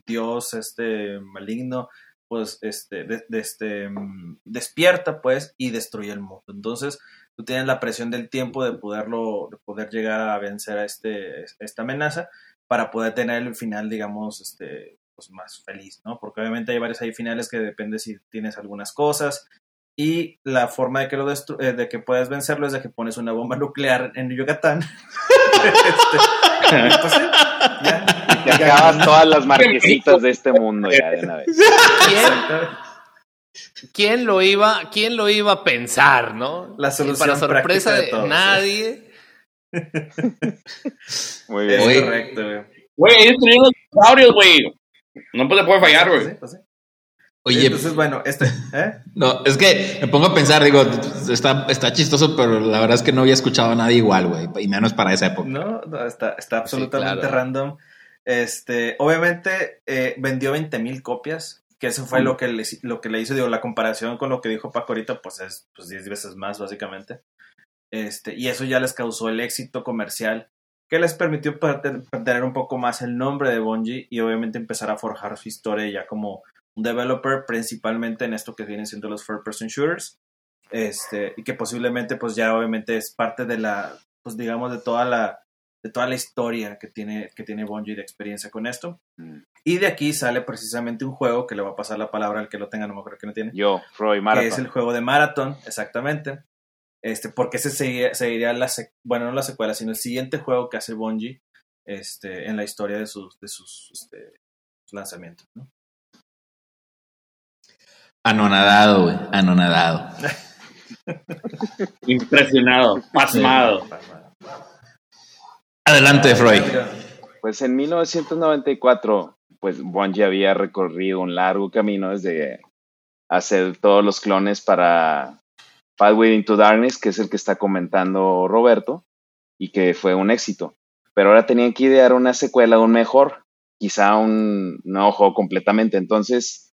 dios este maligno, pues este, este, mm, despierta pues y destruye el mundo. Entonces, tú tienes la presión del tiempo de poderlo, de poder llegar a vencer a este, esta amenaza para poder tener el final, digamos, este, pues más feliz, ¿no? Porque obviamente hay varios ahí finales que depende si tienes algunas cosas, y la forma de que lo eh, de que puedes vencerlo es de que pones una bomba nuclear en Yucatán. [LAUGHS] este, pues, ya, y acabas todas las marquesitas de este mundo ya de una vez. ¿Quién, lo iba, quién lo iba a pensar, no? La solución para sorpresa de, nadie. [LAUGHS] Muy bien. Es correcto, güey. Güey, ellos tenían los dinosaurios, güey. No puede fallar, güey. ¿Sí? ¿Sí? Oye, entonces bueno, este, ¿eh? [LAUGHS] No, es que me pongo a pensar, digo, está, está chistoso, pero la verdad es que no había escuchado a nadie igual, güey, y menos para esa época. No, no está, está absolutamente random. Este, obviamente eh, vendió 20 mil copias, que eso fue lo, que le, lo que le hizo, digo, la comparación con lo que dijo Paco ahorita, pues es pues 10 veces más, básicamente. Este, y eso ya les causó el éxito comercial que les permitió tener un poco más el nombre de Bungie y obviamente empezar a forjar su historia ya como un developer principalmente en esto que vienen siendo los first person shooters este y que posiblemente pues ya obviamente es parte de la pues digamos de toda la de toda la historia que tiene que tiene Bungie de experiencia con esto mm. y de aquí sale precisamente un juego que le va a pasar la palabra al que lo tenga no me acuerdo que no tiene yo Roy Marathon que es el juego de Marathon exactamente este porque ese seguiría, la bueno no la secuela sino el siguiente juego que hace Bungie este en la historia de sus de sus este, lanzamientos ¿no? Anonadado, güey. Anonadado. [LAUGHS] Impresionado, pasmado. Adelante, Freud. Pues en 1994, pues Bungie había recorrido un largo camino desde hacer todos los clones para Pathway into Darkness, que es el que está comentando Roberto, y que fue un éxito. Pero ahora tenían que idear una secuela aún mejor, quizá un nuevo juego completamente. Entonces,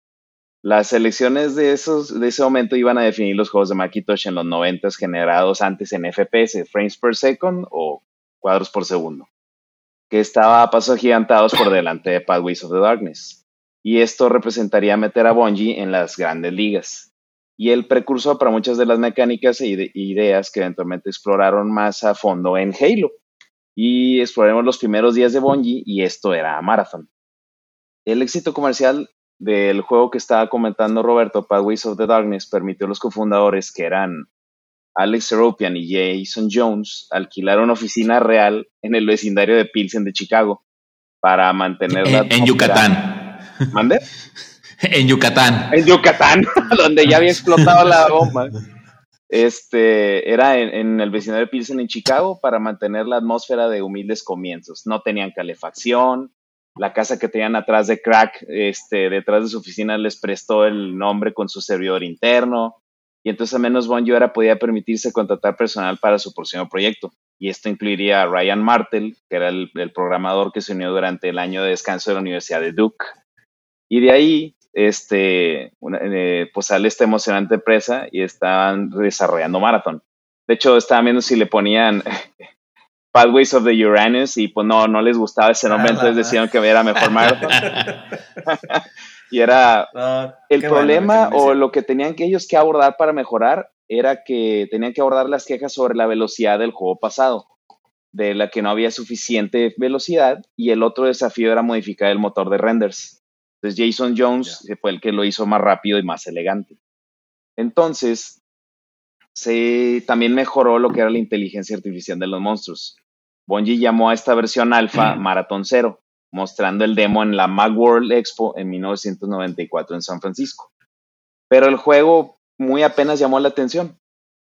las elecciones de, esos, de ese momento iban a definir los juegos de Macintosh en los 90 generados antes en FPS, frames per second o cuadros por segundo, que estaba a pasos agigantados por delante de Pathways of the Darkness. y esto representaría meter a Bungie en las grandes ligas. Y el precursor para muchas de las mecánicas e ideas que eventualmente exploraron más a fondo en Halo. Y exploraremos los primeros días de Bungie y esto era Marathon. El éxito comercial del juego que estaba comentando Roberto, Pathways of the Darkness, permitió a los cofundadores, que eran Alex Seropian y Jason Jones, alquilar una oficina real en el vecindario de Pilsen de Chicago para mantenerla. En, en Yucatán. ¿Mande? [LAUGHS] en Yucatán. En Yucatán, [LAUGHS] donde ya había explotado la bomba. Este, era en, en, el vecindario de Pilsen en Chicago para mantener la atmósfera de humildes comienzos. No tenían calefacción, la casa que tenían atrás de Crack, este, detrás de su oficina les prestó el nombre con su servidor interno. Y entonces al menos Bon Jovi podía permitirse contratar personal para su próximo proyecto. Y esto incluiría a Ryan Martel, que era el, programador que se unió durante el año de descanso de la Universidad de Duke. Y de ahí, este, eh, pues sale esta emocionante empresa y estaban desarrollando Marathon. De hecho, estaban viendo si le ponían [LAUGHS] Pathways of the Uranus y pues no, no les gustaba ese nombre, ah, entonces decían que era mejor [LAUGHS] Marathon. [LAUGHS] y era el problema o lo que tenían que ellos que abordar para mejorar era que tenían que abordar las quejas sobre la velocidad del juego pasado, de la que no había suficiente velocidad y el otro desafío era modificar el motor de renders. Entonces Jason Jones fue el que lo hizo más rápido y más elegante. Entonces, se también mejoró lo que era la inteligencia artificial de los monstruos. Bungie llamó a esta versión alfa Marathon Zero, mostrando el demo en la Macworld Expo en 1994 en San Francisco. Pero el juego muy apenas llamó la atención.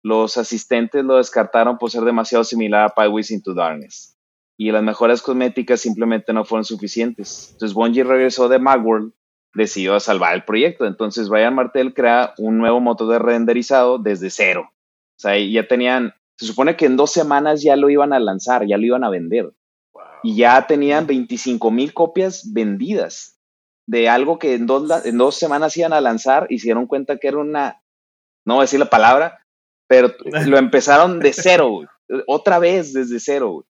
Los asistentes lo descartaron por ser demasiado similar a Pathways into Darkness. Y las mejoras cosméticas simplemente no fueron suficientes. Entonces Bungie regresó de Macworld, decidió salvar el proyecto. Entonces Brian Martel crea un nuevo motor de renderizado desde cero. O sea, ya tenían se supone que en dos semanas ya lo iban a lanzar, ya lo iban a vender. Y ya tenían 25 mil copias vendidas de algo que en dos, en dos semanas iban a lanzar y se dieron cuenta que era una, no voy a decir la palabra, pero [LAUGHS] lo empezaron de cero, otra vez desde cero.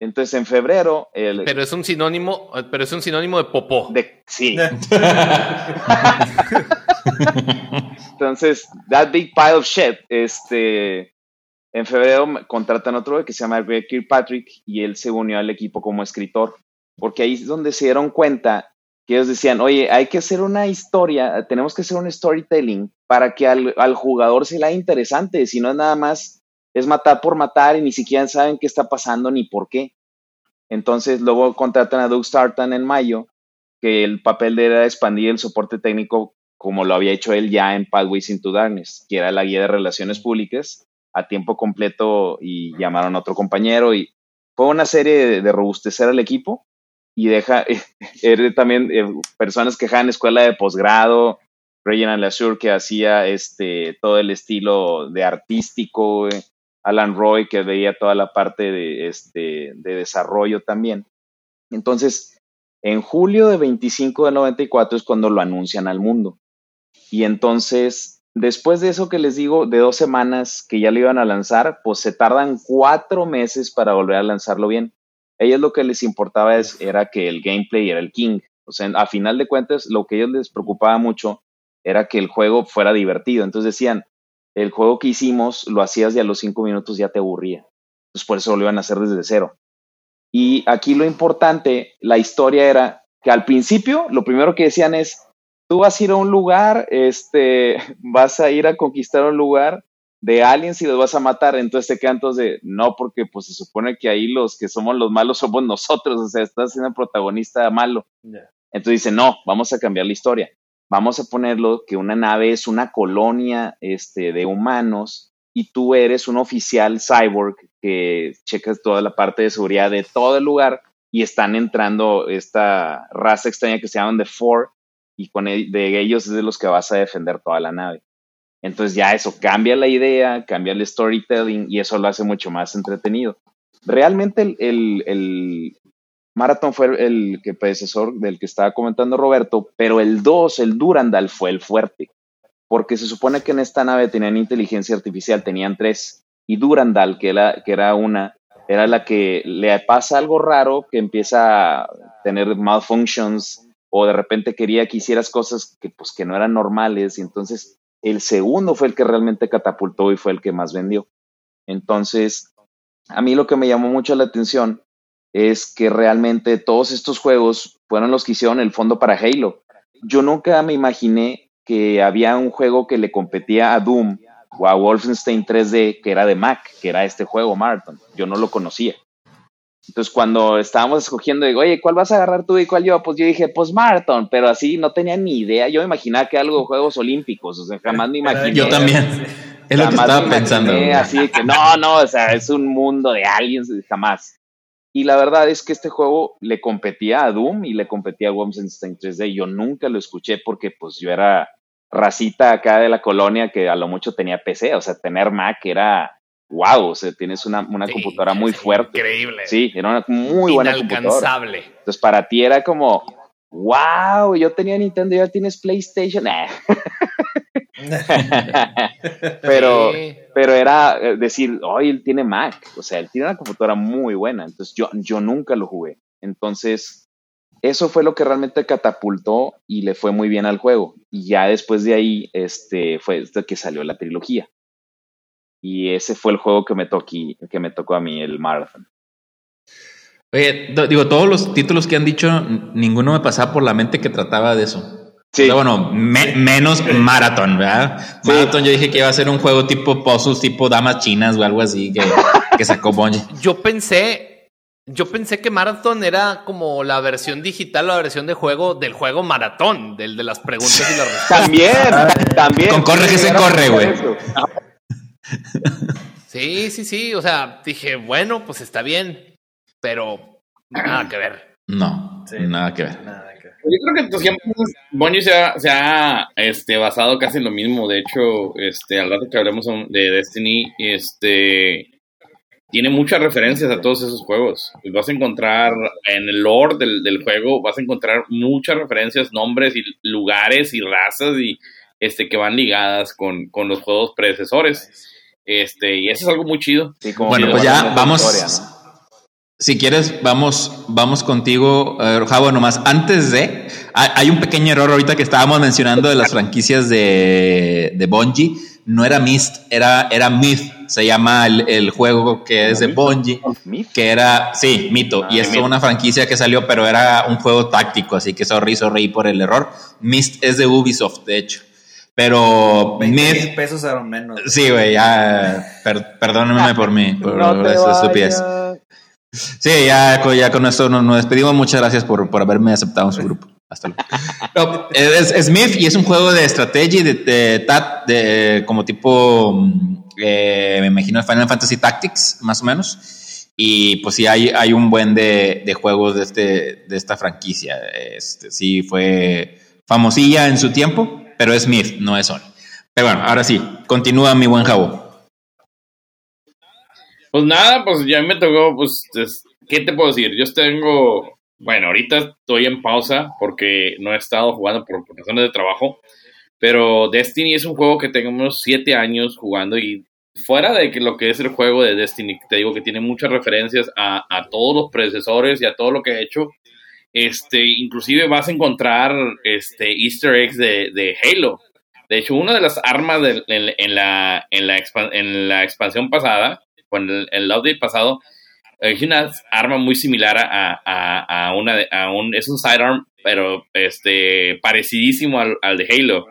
Entonces en febrero. El, pero es un sinónimo, pero es un sinónimo de popó. De, sí. [LAUGHS] Entonces, that big pile of shit, este, en febrero contratan otro que se llama Greg Kirkpatrick y él se unió al equipo como escritor, porque ahí es donde se dieron cuenta que ellos decían, oye, hay que hacer una historia, tenemos que hacer un storytelling para que al, jugador se le haga interesante, si no es nada más, es matar por matar y ni siquiera saben qué está pasando ni por qué. Entonces luego contratan a Doug Startan en mayo, que el papel de era expandir el soporte técnico como lo había hecho él ya en Pathways into Darkness, que era la guía de relaciones públicas, a tiempo completo y llamaron a otro compañero y fue una serie de, robustecer al equipo y deja [LAUGHS] también eh, personas que dejaban escuela de posgrado, Reginald Lasure que hacía este todo el estilo de artístico, Alan Roy que veía toda la parte de, este, de desarrollo también. Entonces, en julio de 25 del 94 es cuando lo anuncian al mundo. Y entonces Después de eso que les digo, de dos semanas que ya lo iban a lanzar, pues se tardan cuatro meses para volver a lanzarlo bien. Ellos lo que les importaba es, era que el gameplay era el king. O sea, a final de cuentas, lo que a ellos les preocupaba mucho era que el juego fuera divertido. Entonces decían, el juego que hicimos lo hacías y a los cinco minutos ya te aburría. Entonces por eso lo iban a hacer desde cero. Y aquí lo importante, la historia era que al principio lo primero que decían es, tú vas a ir a un lugar, este, [LAUGHS] vas a ir a conquistar un lugar de aliens y los vas a matar, entonces te quedan todos de, no, porque pues se supone que ahí los que somos los malos somos nosotros, o sea, estás siendo protagonista malo. Entonces dice, no, vamos a cambiar la historia. Vamos a ponerlo que una nave es una colonia este, de humanos y tú eres un oficial cyborg que checas toda la parte de seguridad de todo el lugar y están entrando esta raza extraña que se llaman The Four, y con e, de ellos es de los que vas a defender toda la nave. Entonces ya eso cambia la idea, cambia el storytelling y eso lo hace mucho más entretenido. Realmente el, el, Marathon fue el que predecesor del que estaba comentando Roberto, pero el 2, el Durandal, fue el fuerte, porque se supone que en esta nave tenían inteligencia artificial, tenían tres, y Durandal, que era, que era una, era la que le pasa algo raro, que empieza a tener malfunctions, o de repente quería que hicieras cosas que pues que no eran normales y entonces el segundo fue el que realmente catapultó y fue el que más vendió. Entonces, a mí lo que me llamó mucho la atención es que realmente todos estos juegos fueron los que hicieron el fondo para Halo. Yo nunca me imaginé que había un juego que le competía a Doom o a Wolfenstein 3D que era de Mac, que era este juego Marathon. Yo no lo conocía. Entonces, cuando estábamos escogiendo, digo, oye, ¿cuál vas a agarrar tú y cuál yo? Pues yo dije, pues Marathon, pero así no tenía ni idea. Yo me imaginaba que algo de Juegos Olímpicos, o sea, jamás me imaginé. Yo también. [LAUGHS] Es lo que estaba pensando. Así que no, no, o sea, es un mundo de aliens, jamás. Y la verdad es que este juego le competía a Doom y le competía a Wolfenstein 3D. Yo nunca lo escuché porque pues yo era racita acá de la colonia que a lo mucho tenía PC, o sea, tener Mac era wow, o sea, tienes una, computadora muy fuerte. Increíble. Sí, era una muy buena computadora. Entonces, para ti era como, wow, yo tenía Nintendo y ya tienes PlayStation. [LAUGHS] pero, pero era eh, decir, hoy él tiene Mac, o sea, él tiene una computadora muy buena, entonces yo, yo nunca lo jugué. Entonces, eso fue lo que realmente catapultó y le fue muy bien al juego. Y ya después de ahí, este, fue que salió la trilogía. Y ese fue el juego que me, tocó, que me tocó a mí, el Marathon. Oye, digo, todos los títulos que han dicho, ninguno me pasaba por la mente que trataba de eso. Sí. bueno, menos Marathon, ¿verdad? Marathon yo dije que iba a ser un juego tipo puzzles, tipo damas chinas o algo así que, que sacó Bungie. [LAUGHS] Yo pensé, yo pensé que Marathon era como la versión digital o la versión de juego del juego Maratón, del de las preguntas y las [LAUGHS] respuestas. También, también. Con corre que se corre, güey. [LAUGHS] Sí, sí, sí. O sea, dije, bueno, pues está bien, pero nada que ver. No, nada que ver. Yo creo que siempre Bonnie se ha, se ha este, basado casi en lo mismo. De hecho, este, al rato que hablemos de Destiny, este tiene muchas referencias a todos esos juegos. Vas a encontrar en el lore del, del, juego, vas a encontrar muchas referencias, nombres y lugares y razas y este que van ligadas con, con los juegos predecesores. Este, y eso es algo muy chido. bueno, pues ya vamos. Si quieres, vamos, vamos contigo, uh, Javo, nomás. Antes de, hay un pequeño error ahorita que estábamos mencionando de las franquicias de, de Bungie. No era Mist, era, era Myth. Se llama el, juego que es de Bungie. Que era, sí, Mito. y ah, es una franquicia que salió, pero era un juego táctico, así que sorry, sorry por el error. Mist es de Ubisoft, de hecho. Pero 20 pesos eran menos. Sí, güey, ya. perdónenme [LAUGHS] por mí, por no estupidez. Sí, ya, ya con esto nos, despedimos. Muchas gracias por, por, haberme aceptado en su grupo. Hasta luego. [LAUGHS] es, Smith y es un juego de estrategia de, de, de, como tipo, mm, eh, me imagino, Final Fantasy Tactics, más o menos. Y pues sí, hay, hay un buen de, de juegos de, este, de esta franquicia. Este, sí, fue famosilla en su tiempo pero es Smith, no es Sony. Pero bueno, ahora sí, continúa mi buen Jabo. Pues nada, pues ya me tocó, pues, ¿qué te puedo decir? Yo tengo, bueno, ahorita estoy en pausa porque no he estado jugando por, razones de trabajo, pero Destiny es un juego que tenemos siete años jugando y fuera de que lo que es el juego de Destiny, te digo que tiene muchas referencias a, a todos los predecesores y a todo lo que he hecho, este, inclusive vas a encontrar este, easter eggs de, Halo. De hecho, una de las armas en, la, en, la expansión pasada, con el, el update pasado, es una arma muy similar a, una a un es un sidearm pero este parecidísimo al, de Halo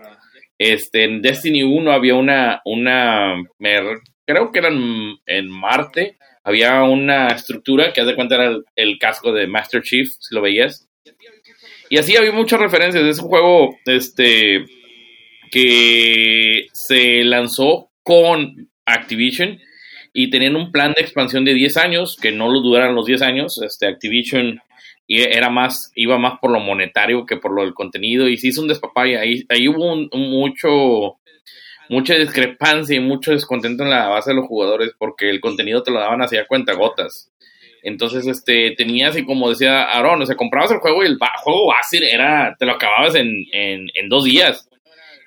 este en Destiny 1 había una una creo que era en Marte había una estructura que haz de cuenta era el, casco de Master Chief, si lo veías. Y así había muchas referencias. Es un juego este, que se lanzó con Activision y tenían un plan de expansión de 10 años, que no lo duraran los 10 años. Este, Activision era más, iba más por lo monetario que por lo del contenido y se hizo un despapaya. Ahí, ahí hubo un, mucho mucha discrepancia y mucho descontento en la base de los jugadores porque el contenido te lo daban así a cuenta gotas. Entonces, este, tenías, y como decía Aaron, o sea, comprabas el juego y el juego base era, te lo acababas en, en, en dos días.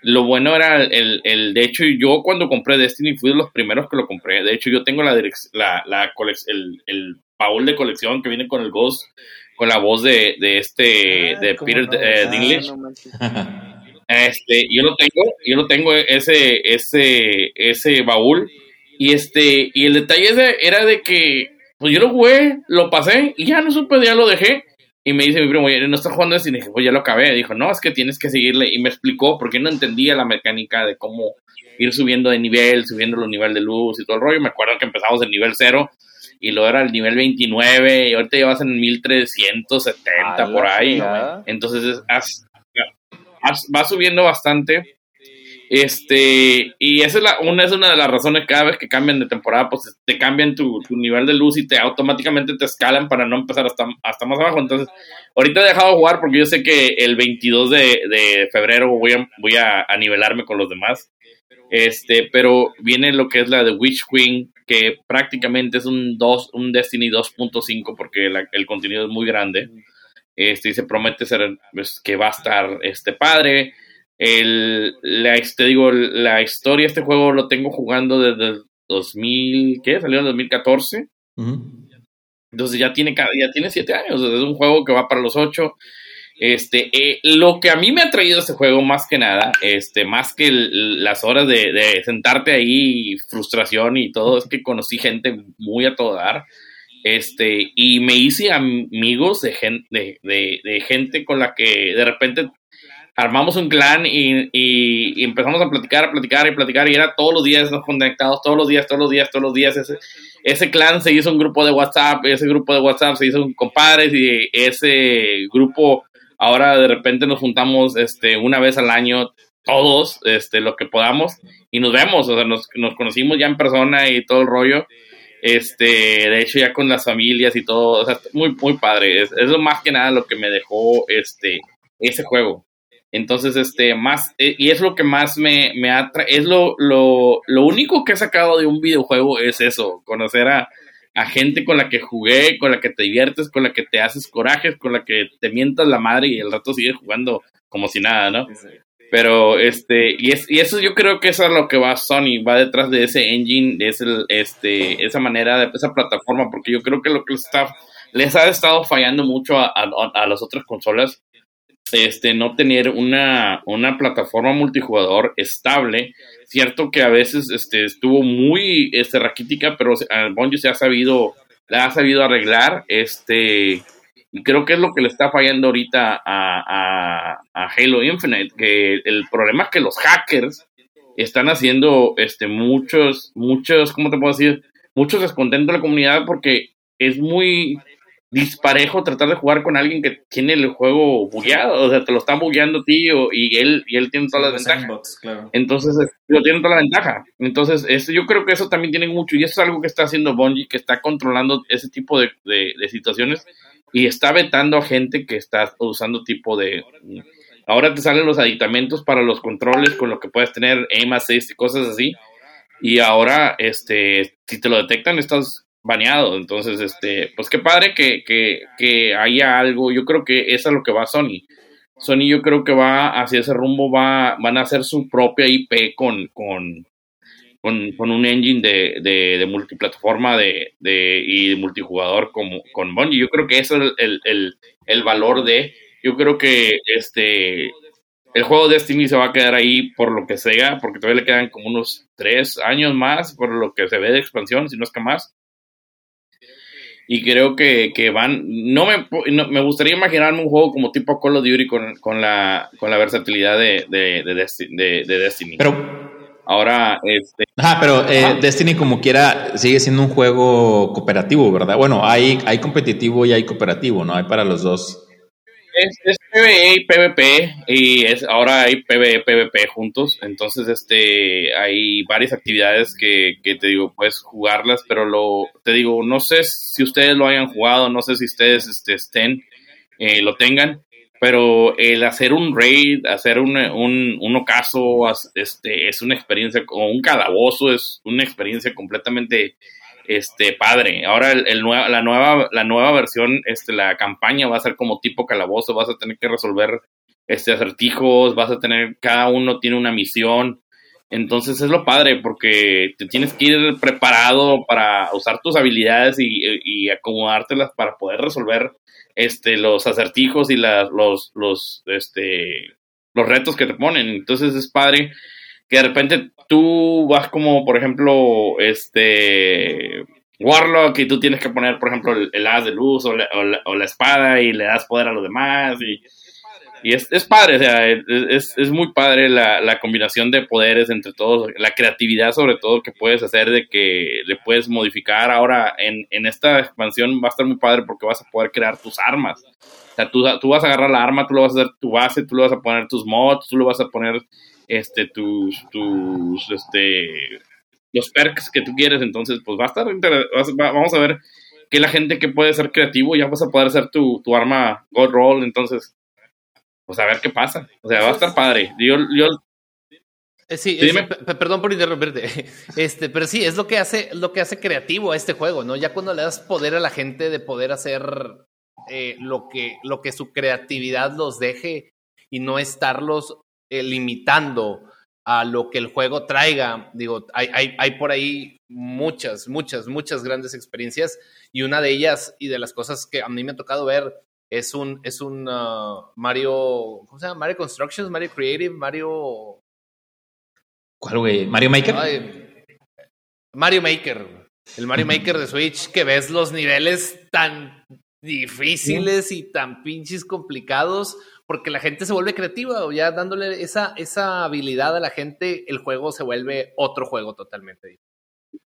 Lo bueno era el, el, de hecho, yo cuando compré Destiny fui de los primeros que lo compré. De hecho, yo tengo la, la, la el, el baúl de colección que viene con el Ghost, con la voz de, de este, ah, de Peter eh, Dinklage. [LAUGHS] este, yo lo tengo, yo lo tengo ese, ese, ese baúl. Y este, y el detalle era de que, pues yo lo jugué, lo pasé y ya no supe, ya lo dejé. Y me dice mi primo, no estás jugando eso. Y dije, pues ya lo acabé. Dijo, no, es que tienes que seguirle. Y me explicó, porque no entendía la mecánica de cómo ir subiendo de nivel, subiendo los niveles de luz y todo el rollo. Me acuerdo que empezamos en nivel 0 y luego era el nivel 29 y ahorita llevas en 1370 por ahí. Entonces va subiendo bastante. Este, y esa es la, una, es una de las razones cada vez que cambian de temporada, pues te cambian tu, nivel de luz y te automáticamente te escalan para no empezar hasta, hasta más abajo. Entonces, ahorita he dejado de jugar porque yo sé que el 22 de, febrero voy a, voy a, nivelarme con los demás. Este, pero viene lo que es la de Witch Queen, que prácticamente es un, dos, un Destiny 2.5 porque el contenido es muy grande. Este, y se promete ser, pues, que va a estar este padre el, la, te digo, la historia de este juego lo tengo jugando desde el 2000, ¿qué? Salió en 2014. Entonces ya tiene, ya tiene siete años. Es un juego que va para los ocho. Este, eh, lo que a mí me ha traído este juego más que nada, este, más que las horas de, sentarte ahí, frustración y todo, es que conocí gente muy a todo dar. Este, y me hice amigos de, gente, de, de, gente con la que de repente armamos un clan y, empezamos a platicar, a platicar y platicar y era todos los días nos conectados, todos los días, todos los días, todos los días. Ese, ese clan se hizo un grupo de WhatsApp, ese grupo de WhatsApp se hizo un compadres y ese grupo ahora de repente nos juntamos este, una vez al año todos, este, lo que podamos y nos vemos, o sea, nos, conocimos ya en persona y todo el rollo. Este, de hecho ya con las familias y todo, o sea, muy, muy padre. Es, lo más que nada lo que me dejó este, ese juego. Entonces, este, más, eh, y es lo que más me, me atrae, es lo, lo, lo único que he sacado de un videojuego es eso, conocer a, a gente con la que jugué, con la que te diviertes, con la que te haces corajes, con la que te mientas la madre y el rato sigues jugando como si nada, ¿no? Pero este, y, es, y eso yo creo que eso es lo que va Sony, va detrás de ese engine, de ese, este, esa manera, de esa plataforma, porque yo creo que lo que está, les ha estado fallando mucho a, a, las otras consolas este, no tener una, una plataforma multijugador estable. Cierto que a veces este, estuvo muy este, raquítica, pero Bungie se ha sabido, la ha sabido arreglar. Este, y creo que es lo que le está fallando ahorita a, Halo Infinite, que el problema es que los hackers están haciendo este, muchos, muchos, ¿cómo te puedo decir? Muchos descontentos de la comunidad porque es muy disparejo tratar de jugar con alguien que tiene el juego bugueado, o sea, te lo están bugueando tío y él y él tiene todas las ventajas. Entonces, lo tiene toda la ventaja. Entonces, eso, yo creo que eso también tiene mucho y eso es algo que está haciendo Bungie, que está controlando ese tipo de, de, situaciones y está vetando a gente que está usando tipo de ahora te salen los aditamentos para los controles con lo que puedes tener aim assist y cosas así. Y ahora, este, si te lo detectan, estás baneado. Entonces, este, pues qué padre que, que, que haya algo. Yo creo que eso es lo que va Sony. Sony yo creo que va hacia ese rumbo, va, van a hacer su propia IP con, con, con, un engine de, de, multiplataforma de, de, y de multijugador como, con Bungie. Yo creo que eso es el, el, el valor de, yo creo que este el juego de Destiny se va a quedar ahí por lo que sea, porque todavía le quedan como unos tres años más por lo que se ve de expansión, si no es que más y creo que, que van, no me, me gustaría imaginarme un juego como tipo Call of Duty con, con la, con la versatilidad de, de, de, Destiny. Pero, Ahora, este... Ajá, pero eh, Destiny como quiera sigue siendo un juego cooperativo, ¿verdad? Bueno, hay, hay competitivo y hay cooperativo, ¿no? Hay para los dos es, PvE y PvP y es, ahora hay PvE PvP juntos, entonces este hay varias actividades que, que, te digo, puedes jugarlas, pero lo te digo, no sé si ustedes lo hayan jugado, no sé si ustedes este, estén, eh, lo tengan, pero el hacer un raid, hacer un, un, un ocaso, este, es una experiencia, o un calabozo, es una experiencia completamente este padre. Ahora el, la nueva la nueva versión, este la campaña va a ser como tipo calabozo, vas a tener que resolver este acertijos, vas a tener cada uno tiene una misión. Entonces es lo padre porque te tienes que ir preparado para usar tus habilidades y, acomodártelas para poder resolver este, los acertijos y los, los, este, los retos que te ponen. Entonces es padre que de repente tú vas como, por ejemplo, este Warlock y tú tienes que poner, por ejemplo, el, haz de luz o la, o la, espada y le das poder a los demás y es, es padre, o sea, es, es muy padre la, la, combinación de poderes entre todos, la creatividad sobre todo que puedes hacer de que le puedes modificar. Ahora en, en esta expansión va a estar muy padre porque vas a poder crear tus armas. O sea, tú, tú vas a agarrar la arma, tú lo vas a hacer tu base, tú le vas a poner tus mods, tú le vas a poner este tus, tus este los perks que tú quieres, entonces pues va a estar vamos a ver que la gente que puede ser creativo ya vas a poder hacer tu, tu arma God Roll, entonces pues a ver qué pasa. O sea, va a estar padre. Yo, yo eh, Sí, perdón por interrumpirte. [LAUGHS] Este, pero sí, es lo que hace, lo que hace creativo a este juego, ¿no? Ya cuando le das poder a la gente de poder hacer eh, lo, que, lo que su creatividad los deje y no estarlos eh, limitando a lo que el juego traiga. Digo, hay, hay, hay por ahí muchas, muchas, muchas grandes experiencias y una de ellas y de las cosas que a mí me ha tocado ver es un, es un uh, Mario, ¿cómo se llama? Mario Constructions, Mario Creative, Mario... ¿Cuál, güey? ¿Mario Maker? Mario Maker. El Mario Maker de Switch, que ves los niveles tan difíciles y tan pinches complicados, porque la gente se vuelve creativa, o ya dándole esa, esa habilidad a la gente, el juego se vuelve otro juego totalmente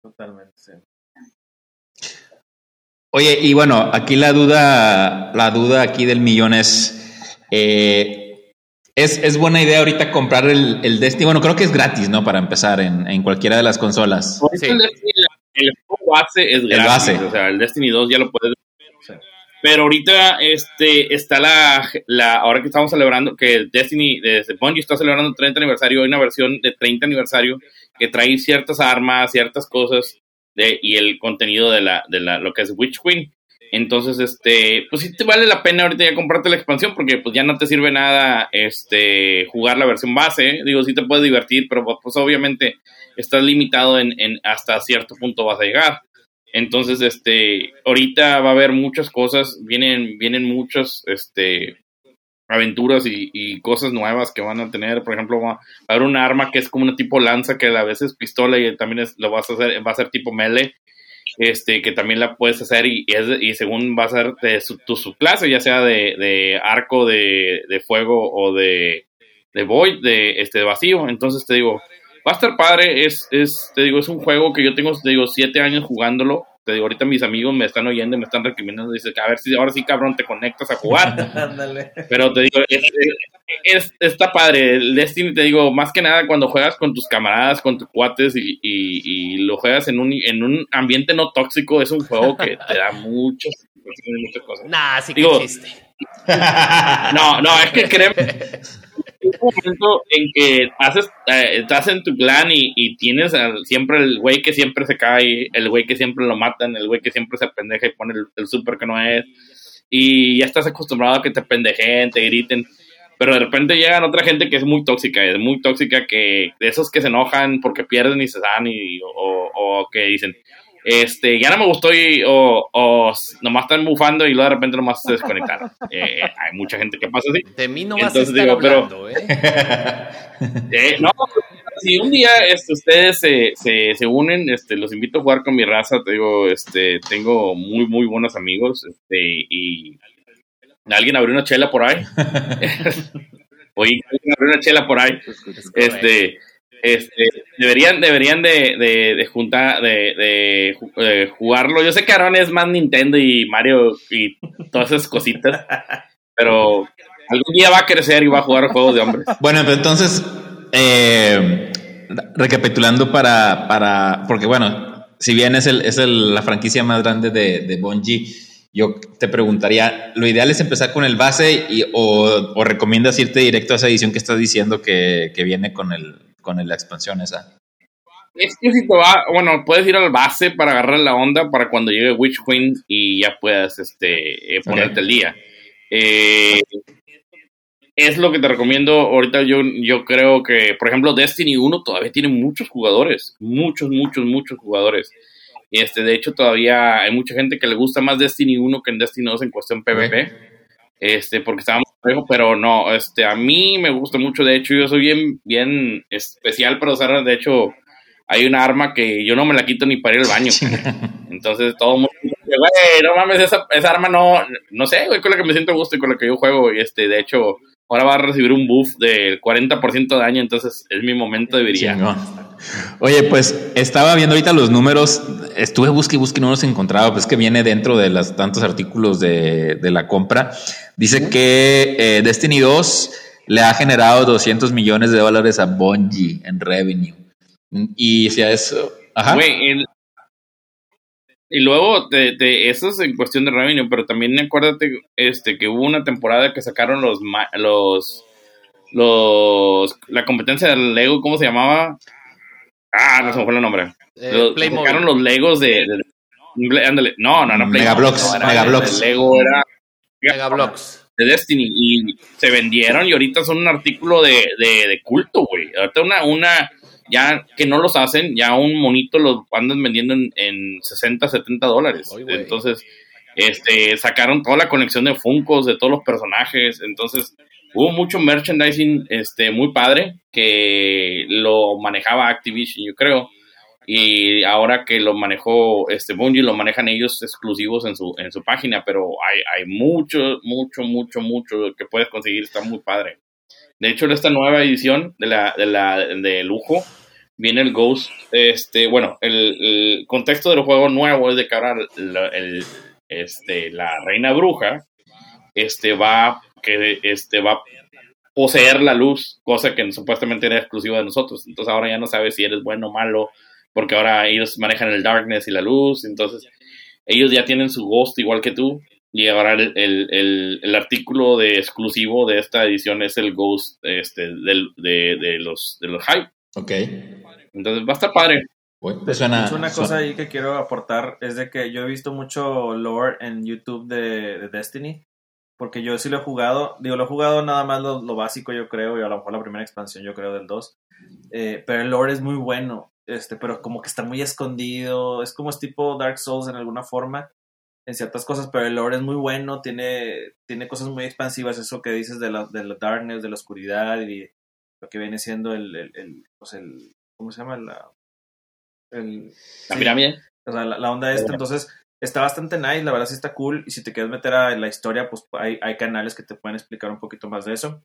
Totalmente, sí. Oye, y bueno, aquí la duda, la duda aquí del millón es, eh, es, buena idea ahorita comprar el, el, Destiny. Bueno, creo que es gratis, ¿no? Para empezar en, en cualquiera de las consolas. Sí. El, el, base es gratis. Base. O sea, el Destiny 2 ya lo puedes. Pero ahorita este, está la, la, ahora que estamos celebrando, que Destiny, desde Bungie está celebrando el 30 aniversario, hay una versión de 30 aniversario que trae ciertas armas, ciertas cosas y el contenido de la, de la, lo que es Witch Queen. Entonces, este, pues sí te vale la pena ahorita ya comprarte la expansión porque pues ya no te sirve nada este jugar la versión base. Digo, sí te puedes divertir, pero pues obviamente estás limitado en, en hasta cierto punto vas a llegar. Entonces, este, ahorita va a haber muchas cosas, vienen, vienen muchos, este, aventuras y, cosas nuevas que van a tener. Por ejemplo, va a haber un arma que es como una tipo lanza que a veces pistola y también es, lo vas a hacer, va a ser tipo melee, este, que también la puedes hacer y, y según va a ser de su, tu subclase, ya sea de, de arco de, de, fuego o de, de void, de este vacío. Entonces te digo, va a estar padre, es, es, te digo, es un juego que yo tengo, te digo, siete años jugándolo te digo, ahorita mis amigos me están oyendo y me están recriminando. Dice, a ver si ahora sí, cabrón, te conectas a jugar. [LAUGHS] Pero te digo, es, está padre. El Destiny, te digo, más que nada cuando juegas con tus camaradas, con tus cuates y, y, lo juegas en un, en un ambiente no tóxico, es un juego que te da muchos, muchas cosas. Nah, sí que existe. [LAUGHS] no, no, es que créeme un momento en que haces, eh, estás en tu plan y, tienes siempre el güey que siempre se cae, el güey que siempre lo matan, el güey que siempre se pendeja y pone el, el súper que no es, y ya estás acostumbrado a que te pendejen, te griten, pero de repente llegan otra gente que es muy tóxica, es muy tóxica, que de esos que se enojan porque pierden y se dan, y, o, o que dicen, este, ya no me gustó y, o, o nomás están bufando y luego de repente nomás se desconectaron. [LAUGHS] Eh, hay mucha gente que pasa así. De mí no vas a estar digo, hablando, ¿eh? [LAUGHS] ¿eh? no, si un día este, ustedes se, se, se, unen, este, los invito a jugar con mi raza, te digo, este, tengo muy, muy buenos amigos, este, y alguien abrió una chela por ahí. [LAUGHS] Oye, alguien abrió una chela por ahí. Este, este, deberían, deberían de, de, juntar, de, de, jugarlo. Yo sé que Aaron es más Nintendo y Mario y todas esas cositas, pero algún día va a crecer y va a jugar juegos de hombres. Bueno, entonces, eh, recapitulando para, para, porque bueno, si bien es, el, es el, la franquicia más grande de, de Bungie, yo te preguntaría, ¿lo ideal es empezar con el base y, o, o recomiendas irte directo a esa edición que estás diciendo que, que viene con el, con la expansión esa. Es que si te va, bueno, puedes ir al base para agarrar la onda para cuando llegue Witch Queen y ya puedas este, eh, ponerte el día. Eh, es lo que te recomiendo. Ahorita yo, yo creo que, por ejemplo, Destiny 1 todavía tiene muchos jugadores. Muchos, muchos, muchos jugadores. Y este, de hecho, todavía hay mucha gente que le gusta más Destiny 1 que en Destiny 2 en cuestión PvP. Este, porque estábamos pero no, este, a mí me gusta mucho. De hecho, yo soy bien, bien especial para usar. De hecho, hay una arma que yo no me la quito ni para ir al baño. Entonces, todo el mundo güey, no mames, esa, esa, arma no, no sé, güey, con la que me siento gusto y con la que yo juego. Y este, de hecho, ahora va a recibir un buff del 40% de daño, entonces es mi momento de brillar. Oye, pues estaba viendo ahorita los números, estuve busque y busque y no los encontraba, pues que viene dentro de los tantos artículos de, de la compra. Dice que eh, Destiny 2 le ha generado 200 millones de dólares a Bungie en revenue. Y si a eso... Ajá. Güey, y luego, de, eso es en cuestión de revenue, pero también acuérdate este, que hubo una temporada que sacaron los, los, los, la competencia del Lego, ¿cómo se llamaba? Ah, no se me fue el nombre. Eh, sacaron los Legos de, ándale, no, no, no, Megablocks, Megablocks. Lego era Megablocks. De Destiny, y se vendieron y ahorita son un artículo de, de, de culto, güey. Ahorita una, una, ya que no los hacen, ya un monito los andan vendiendo en, en 60, 70 dólares. entonces, este, sacaron toda la conexión de Funkos de todos los personajes. Entonces, hubo mucho merchandising este, muy padre que lo manejaba Activision, yo creo. Y ahora que lo manejó este Bungie, lo manejan ellos exclusivos en su, en su página, pero hay, hay mucho, mucho, mucho, mucho que puedes conseguir, está muy padre. De hecho, esta nueva edición de la, de la de lujo, viene el Ghost. Este, bueno, el, contexto del juego nuevo es de que ahora el, este, la reina bruja este, va, que, este, va a poseer la luz, cosa que supuestamente era exclusiva de nosotros. Entonces ahora ya no sabes si eres bueno o malo, porque ahora ellos manejan el darkness y la luz. Entonces ellos ya tienen su Ghost igual que tú. Y ahora el, el, el, artículo de exclusivo de esta edición es el Ghost este, del, de, de, los, de los Hype. Ok. Entonces va a estar padre. una cosa ahí que quiero aportar es de que yo he visto mucho lore en YouTube de, Destiny. Porque yo sí lo he jugado. Digo, lo he jugado nada más lo, básico, yo creo. Y a lo mejor la primera expansión, yo creo, del 2. Eh, pero el lore es muy bueno. Este, pero como que está muy escondido. Es como es tipo Dark Souls en alguna forma. En ciertas cosas. Pero el lore es muy bueno. Tiene, tiene cosas muy expansivas. Eso que dices de la, de la darkness, de la oscuridad. Y lo que viene siendo el, el, pues el ¿cómo se llama? La, el, la pirámide. O sea, la, onda esta, entonces está bastante nice, la verdad sí está cool. Y si te quieres meter a la historia, pues hay, hay canales que te pueden explicar un poquito más de eso.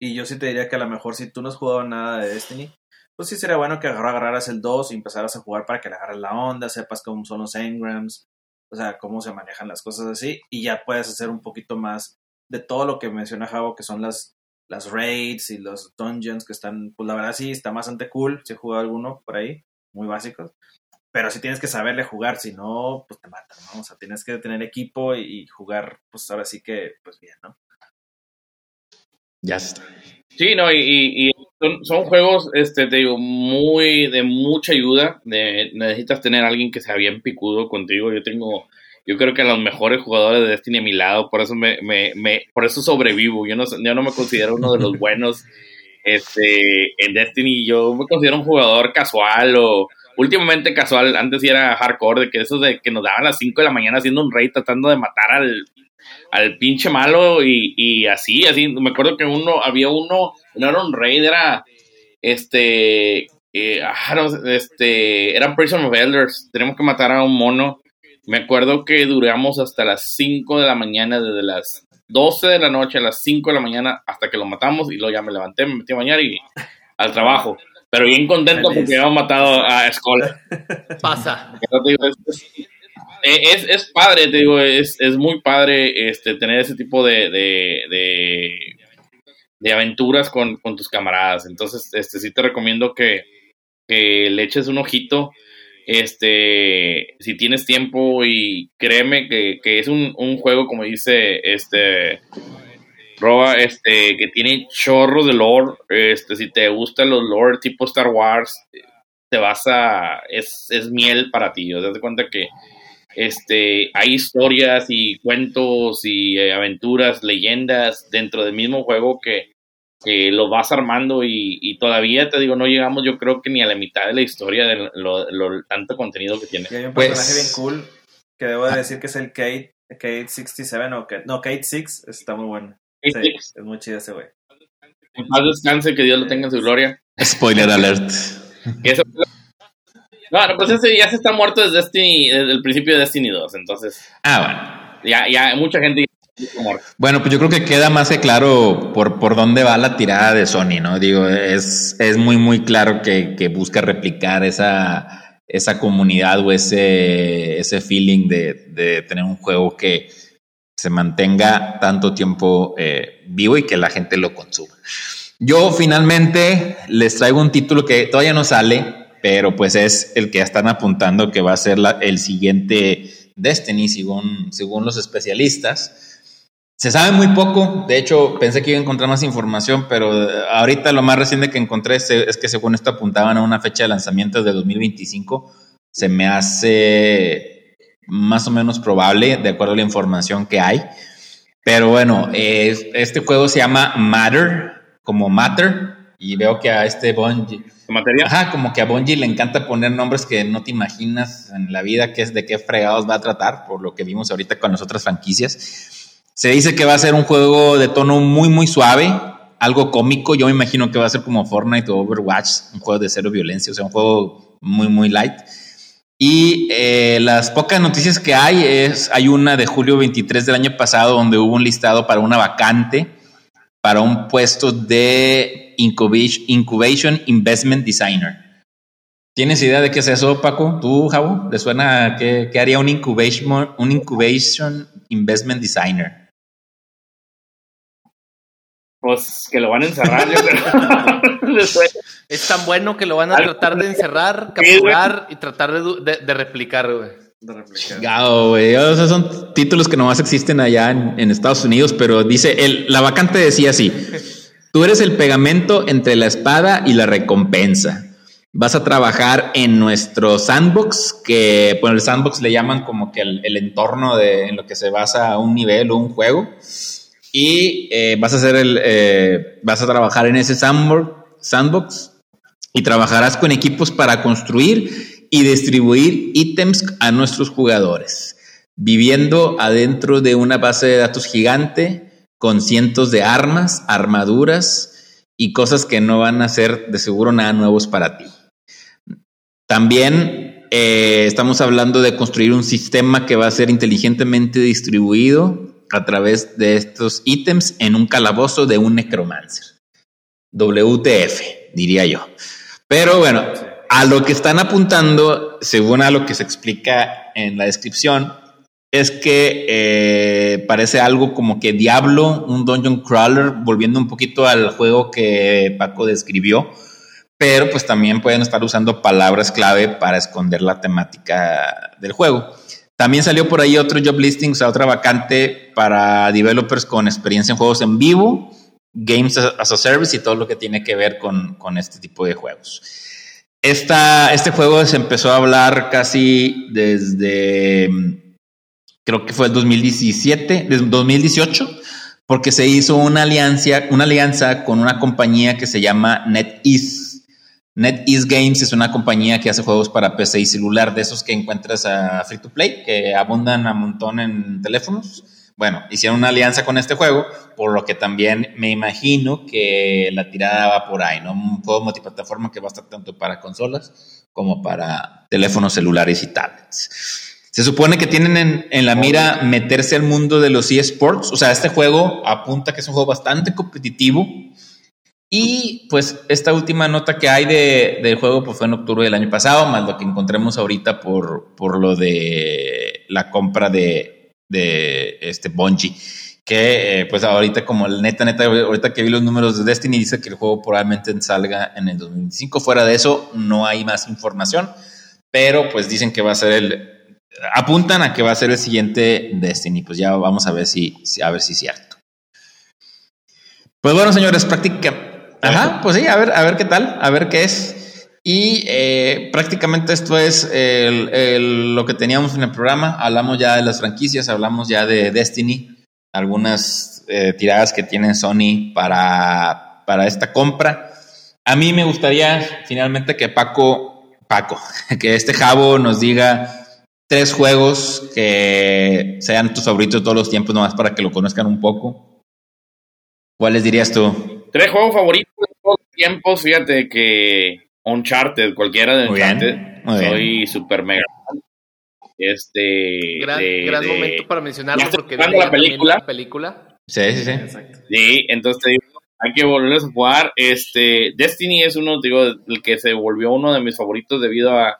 Y yo sí te diría que a lo mejor si tú no has jugado nada de Destiny, pues sí sería bueno que agarraras el 2 y empezaras a jugar para que le agarres la onda, sepas cómo son los engrams, o sea, cómo se manejan las cosas así, y ya puedes hacer un poquito más de todo lo que menciona Javo, que son las las raids y los dungeons que están, pues la verdad sí, está bastante cool. Si he jugado alguno por ahí, muy básicos. Pero sí tienes que saberle jugar, si no, pues te matan, ¿no? O sea, tienes que tener equipo y, jugar, pues ahora sí que, pues bien, ¿no? Ya está. Sí, no, y, son, juegos, este, te digo, muy, de mucha ayuda. De, necesitas tener a alguien que sea bien picudo contigo. Yo tengo yo creo que los mejores jugadores de Destiny a mi lado, por eso me, me, me por eso sobrevivo. Yo no, yo no me considero uno de los [LAUGHS] buenos este, en Destiny. Yo me considero un jugador casual o últimamente casual. Antes sí era hardcore, de que eso de que nos daban a las 5 de la mañana haciendo un raid tratando de matar al, al pinche malo y, y así, así. Me acuerdo que uno, había uno, no era un raid, era este, eh, ah, este, eran Prison of Elders. Tenemos que matar a un mono me acuerdo que duramos hasta las 5 de la mañana, desde las 12 de la noche a las 5 de la mañana hasta que lo matamos y luego ya me levanté, me metí a bañar y al trabajo. Pero bien contento porque habíamos matado a Escola. Pasa. Es, es, padre, te digo, es, es muy padre este, tener ese tipo de, de, de, aventuras con, con, tus camaradas. Entonces, este, sí te recomiendo que, que le eches un ojito este, si tienes tiempo y créeme que, es un, juego, como dice este Roba, este, que tiene chorros de lore, este, si te gustan los lore tipo Star Wars, te vas a, es, es miel para ti, o das cuenta que este, hay historias y cuentos y eh, aventuras, leyendas dentro del mismo juego que, que lo vas armando y, todavía te digo, no llegamos yo creo que ni a la mitad de la historia de lo, tanto contenido que tiene. Y hay un personaje bien pues, cool que debo de decir que es el Kate, Kate 67 o Kate, no, Kate 6 está muy bueno. Sí, es muy chido ese güey. Más descanse, que Dios lo tenga en su gloria. Spoiler alert. No, pues ese ya se está muerto desde, Destiny, desde el principio de Destiny 2, entonces. Ah, bueno. Ya, ya mucha gente bueno, pues yo creo que queda más que claro por, por dónde va la tirada de Sony, ¿no? Digo, es, es muy, muy claro que, que busca replicar esa, esa comunidad o ese, ese feeling de, de tener un juego que se mantenga tanto tiempo eh, vivo y que la gente lo consuma. Yo finalmente les traigo un título que todavía no sale, pero pues es el que están apuntando que va a ser el siguiente Destiny, según, según los especialistas. Se sabe muy poco, de hecho pensé que iba a encontrar más información, pero eh, ahorita lo más reciente que encontré es, que según esto apuntaban a una fecha de lanzamiento de 2025. Se me hace más o menos probable, de acuerdo a la información que hay. Pero bueno, este juego se llama Matter, como Matter, y veo que a este Bungie... ¿Materia? Ajá, como que a Bungie le encanta poner nombres que no te imaginas en la vida que es de qué fregados va a tratar, por lo que vimos ahorita con las otras franquicias. Se dice que va a ser un juego de tono muy, muy suave, algo cómico. Yo me imagino que va a ser como Fortnite o Overwatch, un juego de cero violencia, o sea, un juego muy, muy light. Y eh, las pocas noticias que hay es, hay una de julio 23 del año pasado donde hubo un listado para una vacante para un puesto de Incubation, Investment Designer. ¿Tienes idea de qué es eso, Paco? ¿Tú, Javo? ¿Le suena qué, qué haría un incubation, un incubation Investment Designer? Pues que lo van a encerrar, [LAUGHS] [LAUGHS] es tan bueno que lo van a tratar de encerrar, capturar y tratar de, replicar, güey. De replicar. güey. Esos son títulos que nomás existen allá en, Estados Unidos, pero dice, el, la vacante decía así, tú eres el pegamento entre la espada y la recompensa. Vas a trabajar en nuestro sandbox, que bueno, el sandbox le llaman como que el, el entorno de, en lo que se basa un nivel o un juego y eh, vas a hacer el, eh, vas a trabajar en ese sandbox y trabajarás con equipos para construir y distribuir ítems a nuestros jugadores, viviendo adentro de una base de datos gigante con cientos de armas, armaduras y cosas que no van a ser de seguro nada nuevos para ti. También eh, estamos hablando de construir un sistema que va a ser inteligentemente distribuido a través de estos ítems en un calabozo de un necromancer. WTF, diría yo. Pero bueno, a lo que están apuntando, según a lo que se explica en la descripción, es que eh, parece algo como que Diablo, un dungeon crawler, volviendo un poquito al juego que Paco describió, pero pues también pueden estar usando palabras clave para esconder la temática del juego. También salió por ahí otro job listing, o sea, otra vacante para developers con experiencia en juegos en vivo, games as a service y todo lo que tiene que ver con, este tipo de juegos. Esta, este juego se empezó a hablar casi desde, creo que fue el 2017, desde 2018, porque se hizo una alianza, una alianza con una compañía que se llama NetEase NetEase Games es una compañía que hace juegos para PC y celular, de esos que encuentras a free to play, que abundan a montón en teléfonos. Bueno, hicieron una alianza con este juego, por lo que también me imagino que la tirada va por ahí, ¿no? Un juego multiplataforma que va a estar tanto para consolas como para teléfonos celulares y tablets. Se supone que tienen en, la mira meterse al mundo de los eSports. O sea, este juego apunta que es un juego bastante competitivo. Y pues esta última nota que hay de, del juego pues fue en octubre del año pasado, más lo que encontremos ahorita por, por lo de la compra de, este Bungie. Que eh, pues ahorita como el neta, neta, ahorita que vi los números de Destiny dice que el juego probablemente salga en el 2025. Fuera de eso no hay más información, pero pues dicen que va a ser el... Apuntan a que va a ser el siguiente Destiny, pues ya vamos a ver si, a ver si es cierto. Pues bueno, señores, prácticamente Ajá, pues sí, a ver, a ver qué tal, a ver qué es. Y eh, prácticamente esto es lo que teníamos en el programa. Hablamos ya de las franquicias, hablamos ya de Destiny, algunas eh, tiradas que tiene Sony para, para esta compra. A mí me gustaría finalmente que Paco, Paco, [LAUGHS] que este Jabo nos diga tres juegos que sean tus favoritos de todos los tiempos, nomás para que lo conozcan un poco. ¿Cuáles dirías tú? Tres juegos favoritos de todos los tiempos, fíjate que Uncharted, cualquiera de Uncharted. Soy super mega. Este. Gran, momento para mencionarlo porque la película. película. Sí, sí, sí. Sí, entonces te digo, hay que volverles a jugar. Este, Destiny es uno, digo, el que se volvió uno de mis favoritos debido a,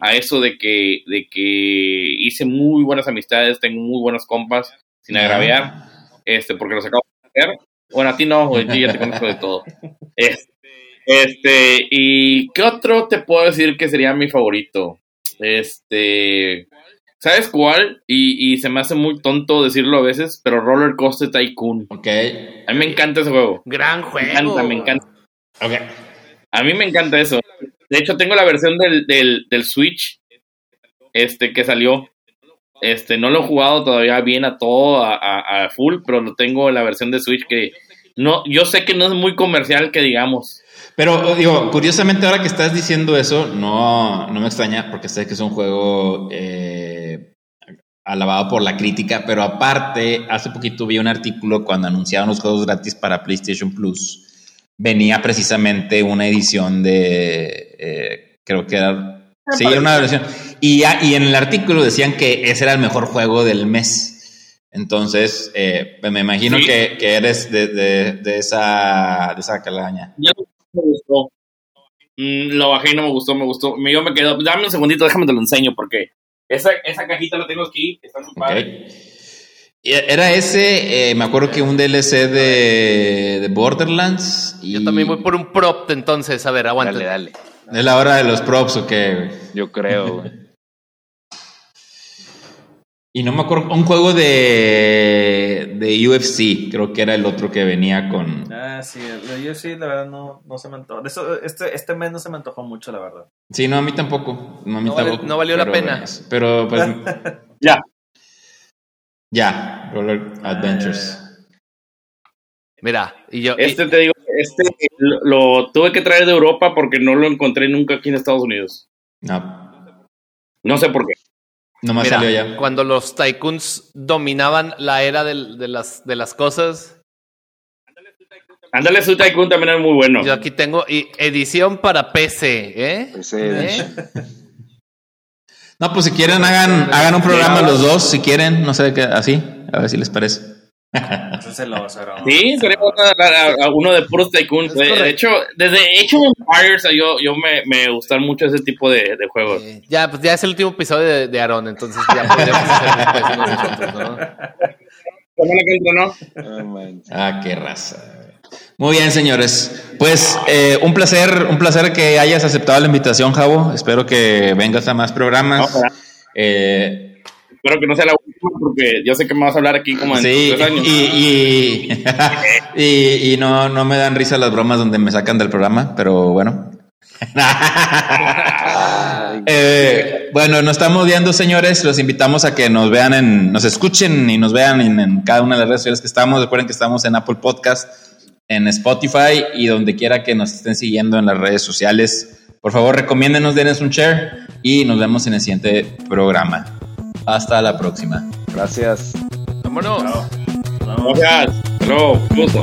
a eso de que, de que hice muy buenas amistades, tengo muy buenas compas, sin agraviar, este, porque los acabo de hacer. Bueno, a ti no, güey, ya te conozco de todo. [LAUGHS] Este, este, y ¿qué otro te puedo decir que sería mi favorito? Este, ¿sabes cuál? Y, y se me hace muy tonto decirlo a veces, pero Roller Coaster Tycoon. Ok. A mí me encanta ese juego. Gran juego. Me encanta, me encanta. Ok. A mí me encanta eso. De hecho, tengo la versión del, del, del Switch, este, que salió. Este, no lo he jugado todavía bien a todo, a, a, a full, pero lo tengo en la versión de Switch que no, yo sé que no es muy comercial que digamos. Pero digo, curiosamente ahora que estás diciendo eso, no, no me extraña porque sé que es un juego eh, alabado por la crítica, pero aparte, hace poquito vi un artículo cuando anunciaron los juegos gratis para PlayStation Plus. Venía precisamente una edición de, eh, creo que era, sí, una versión. Y, y en el artículo decían que ese era el mejor juego del mes. Entonces, eh, me imagino que, que, eres de, de, de, esa, de esa calaña me gustó. Mm, lo bajé y no me gustó, me gustó. Yo me quedo, dame un segundito, déjame te lo enseño porque esa, esa cajita la tengo aquí, está muy padre. Era ese, eh, me acuerdo que un DLC de, de Borderlands. Yo también voy por un prop entonces, a ver, aguanta. Dale, dale. ¿Es la hora de los props o qué? Yo creo, güey. Y no me acuerdo, un juego de, de UFC, creo que era el otro que venía con... Ah, sí, el de UFC la verdad no, no se me antojó. este, este mes no se me antojó mucho, la verdad. Sí, no, a mí tampoco. No, a mí no, tampoco, no valió la pena. Pero pues... [LAUGHS] ya. Ya, Roller Adventures. Mira, y yo... Este te digo, este lo, lo tuve que traer de Europa porque no lo encontré nunca aquí en Estados Unidos. No. No sé por qué. No más salió ya. Cuando los tycoons dominaban la era de, de, las, de las cosas. Ándale, su Tycoon también es muy bueno. Yo aquí tengo edición para PC, ¿eh? PC. ¿Eh? No, pues si quieren, hagan, hagan un programa los dos, si quieren, no sé qué, así, a ver si les parece. Sí, sería a, uno de puros tycoons. De, hecho, desde hecho Empires yo, yo me, me gustan mucho ese tipo de, de juegos. ya, pues ya es el último episodio de, de Aaron, entonces ya podríamos hacer nosotros, ¿no? ¿no? ah, qué raza. Muy bien, señores. Pues eh, un placer, un placer que hayas aceptado la invitación, Javo. Espero que vengas a más programas. eh, Espero que no sea la última porque yo sé que me vas a hablar aquí como en tres años. Y, [LAUGHS] y, y, no, no me dan risa las bromas donde me sacan del programa, pero bueno. [LAUGHS] eh, bueno, nos estamos viendo, señores. Los invitamos a que nos vean en, nos escuchen y nos vean en, en cada una de las redes sociales que estamos. Recuerden que estamos en Apple Podcast, en Spotify y donde quiera que nos estén siguiendo en las redes sociales. Por favor, recomiéndenos, denles un share y nos vemos en el siguiente programa. Hasta la próxima. Gracias. Vámonos. Gracias. Hasta luego.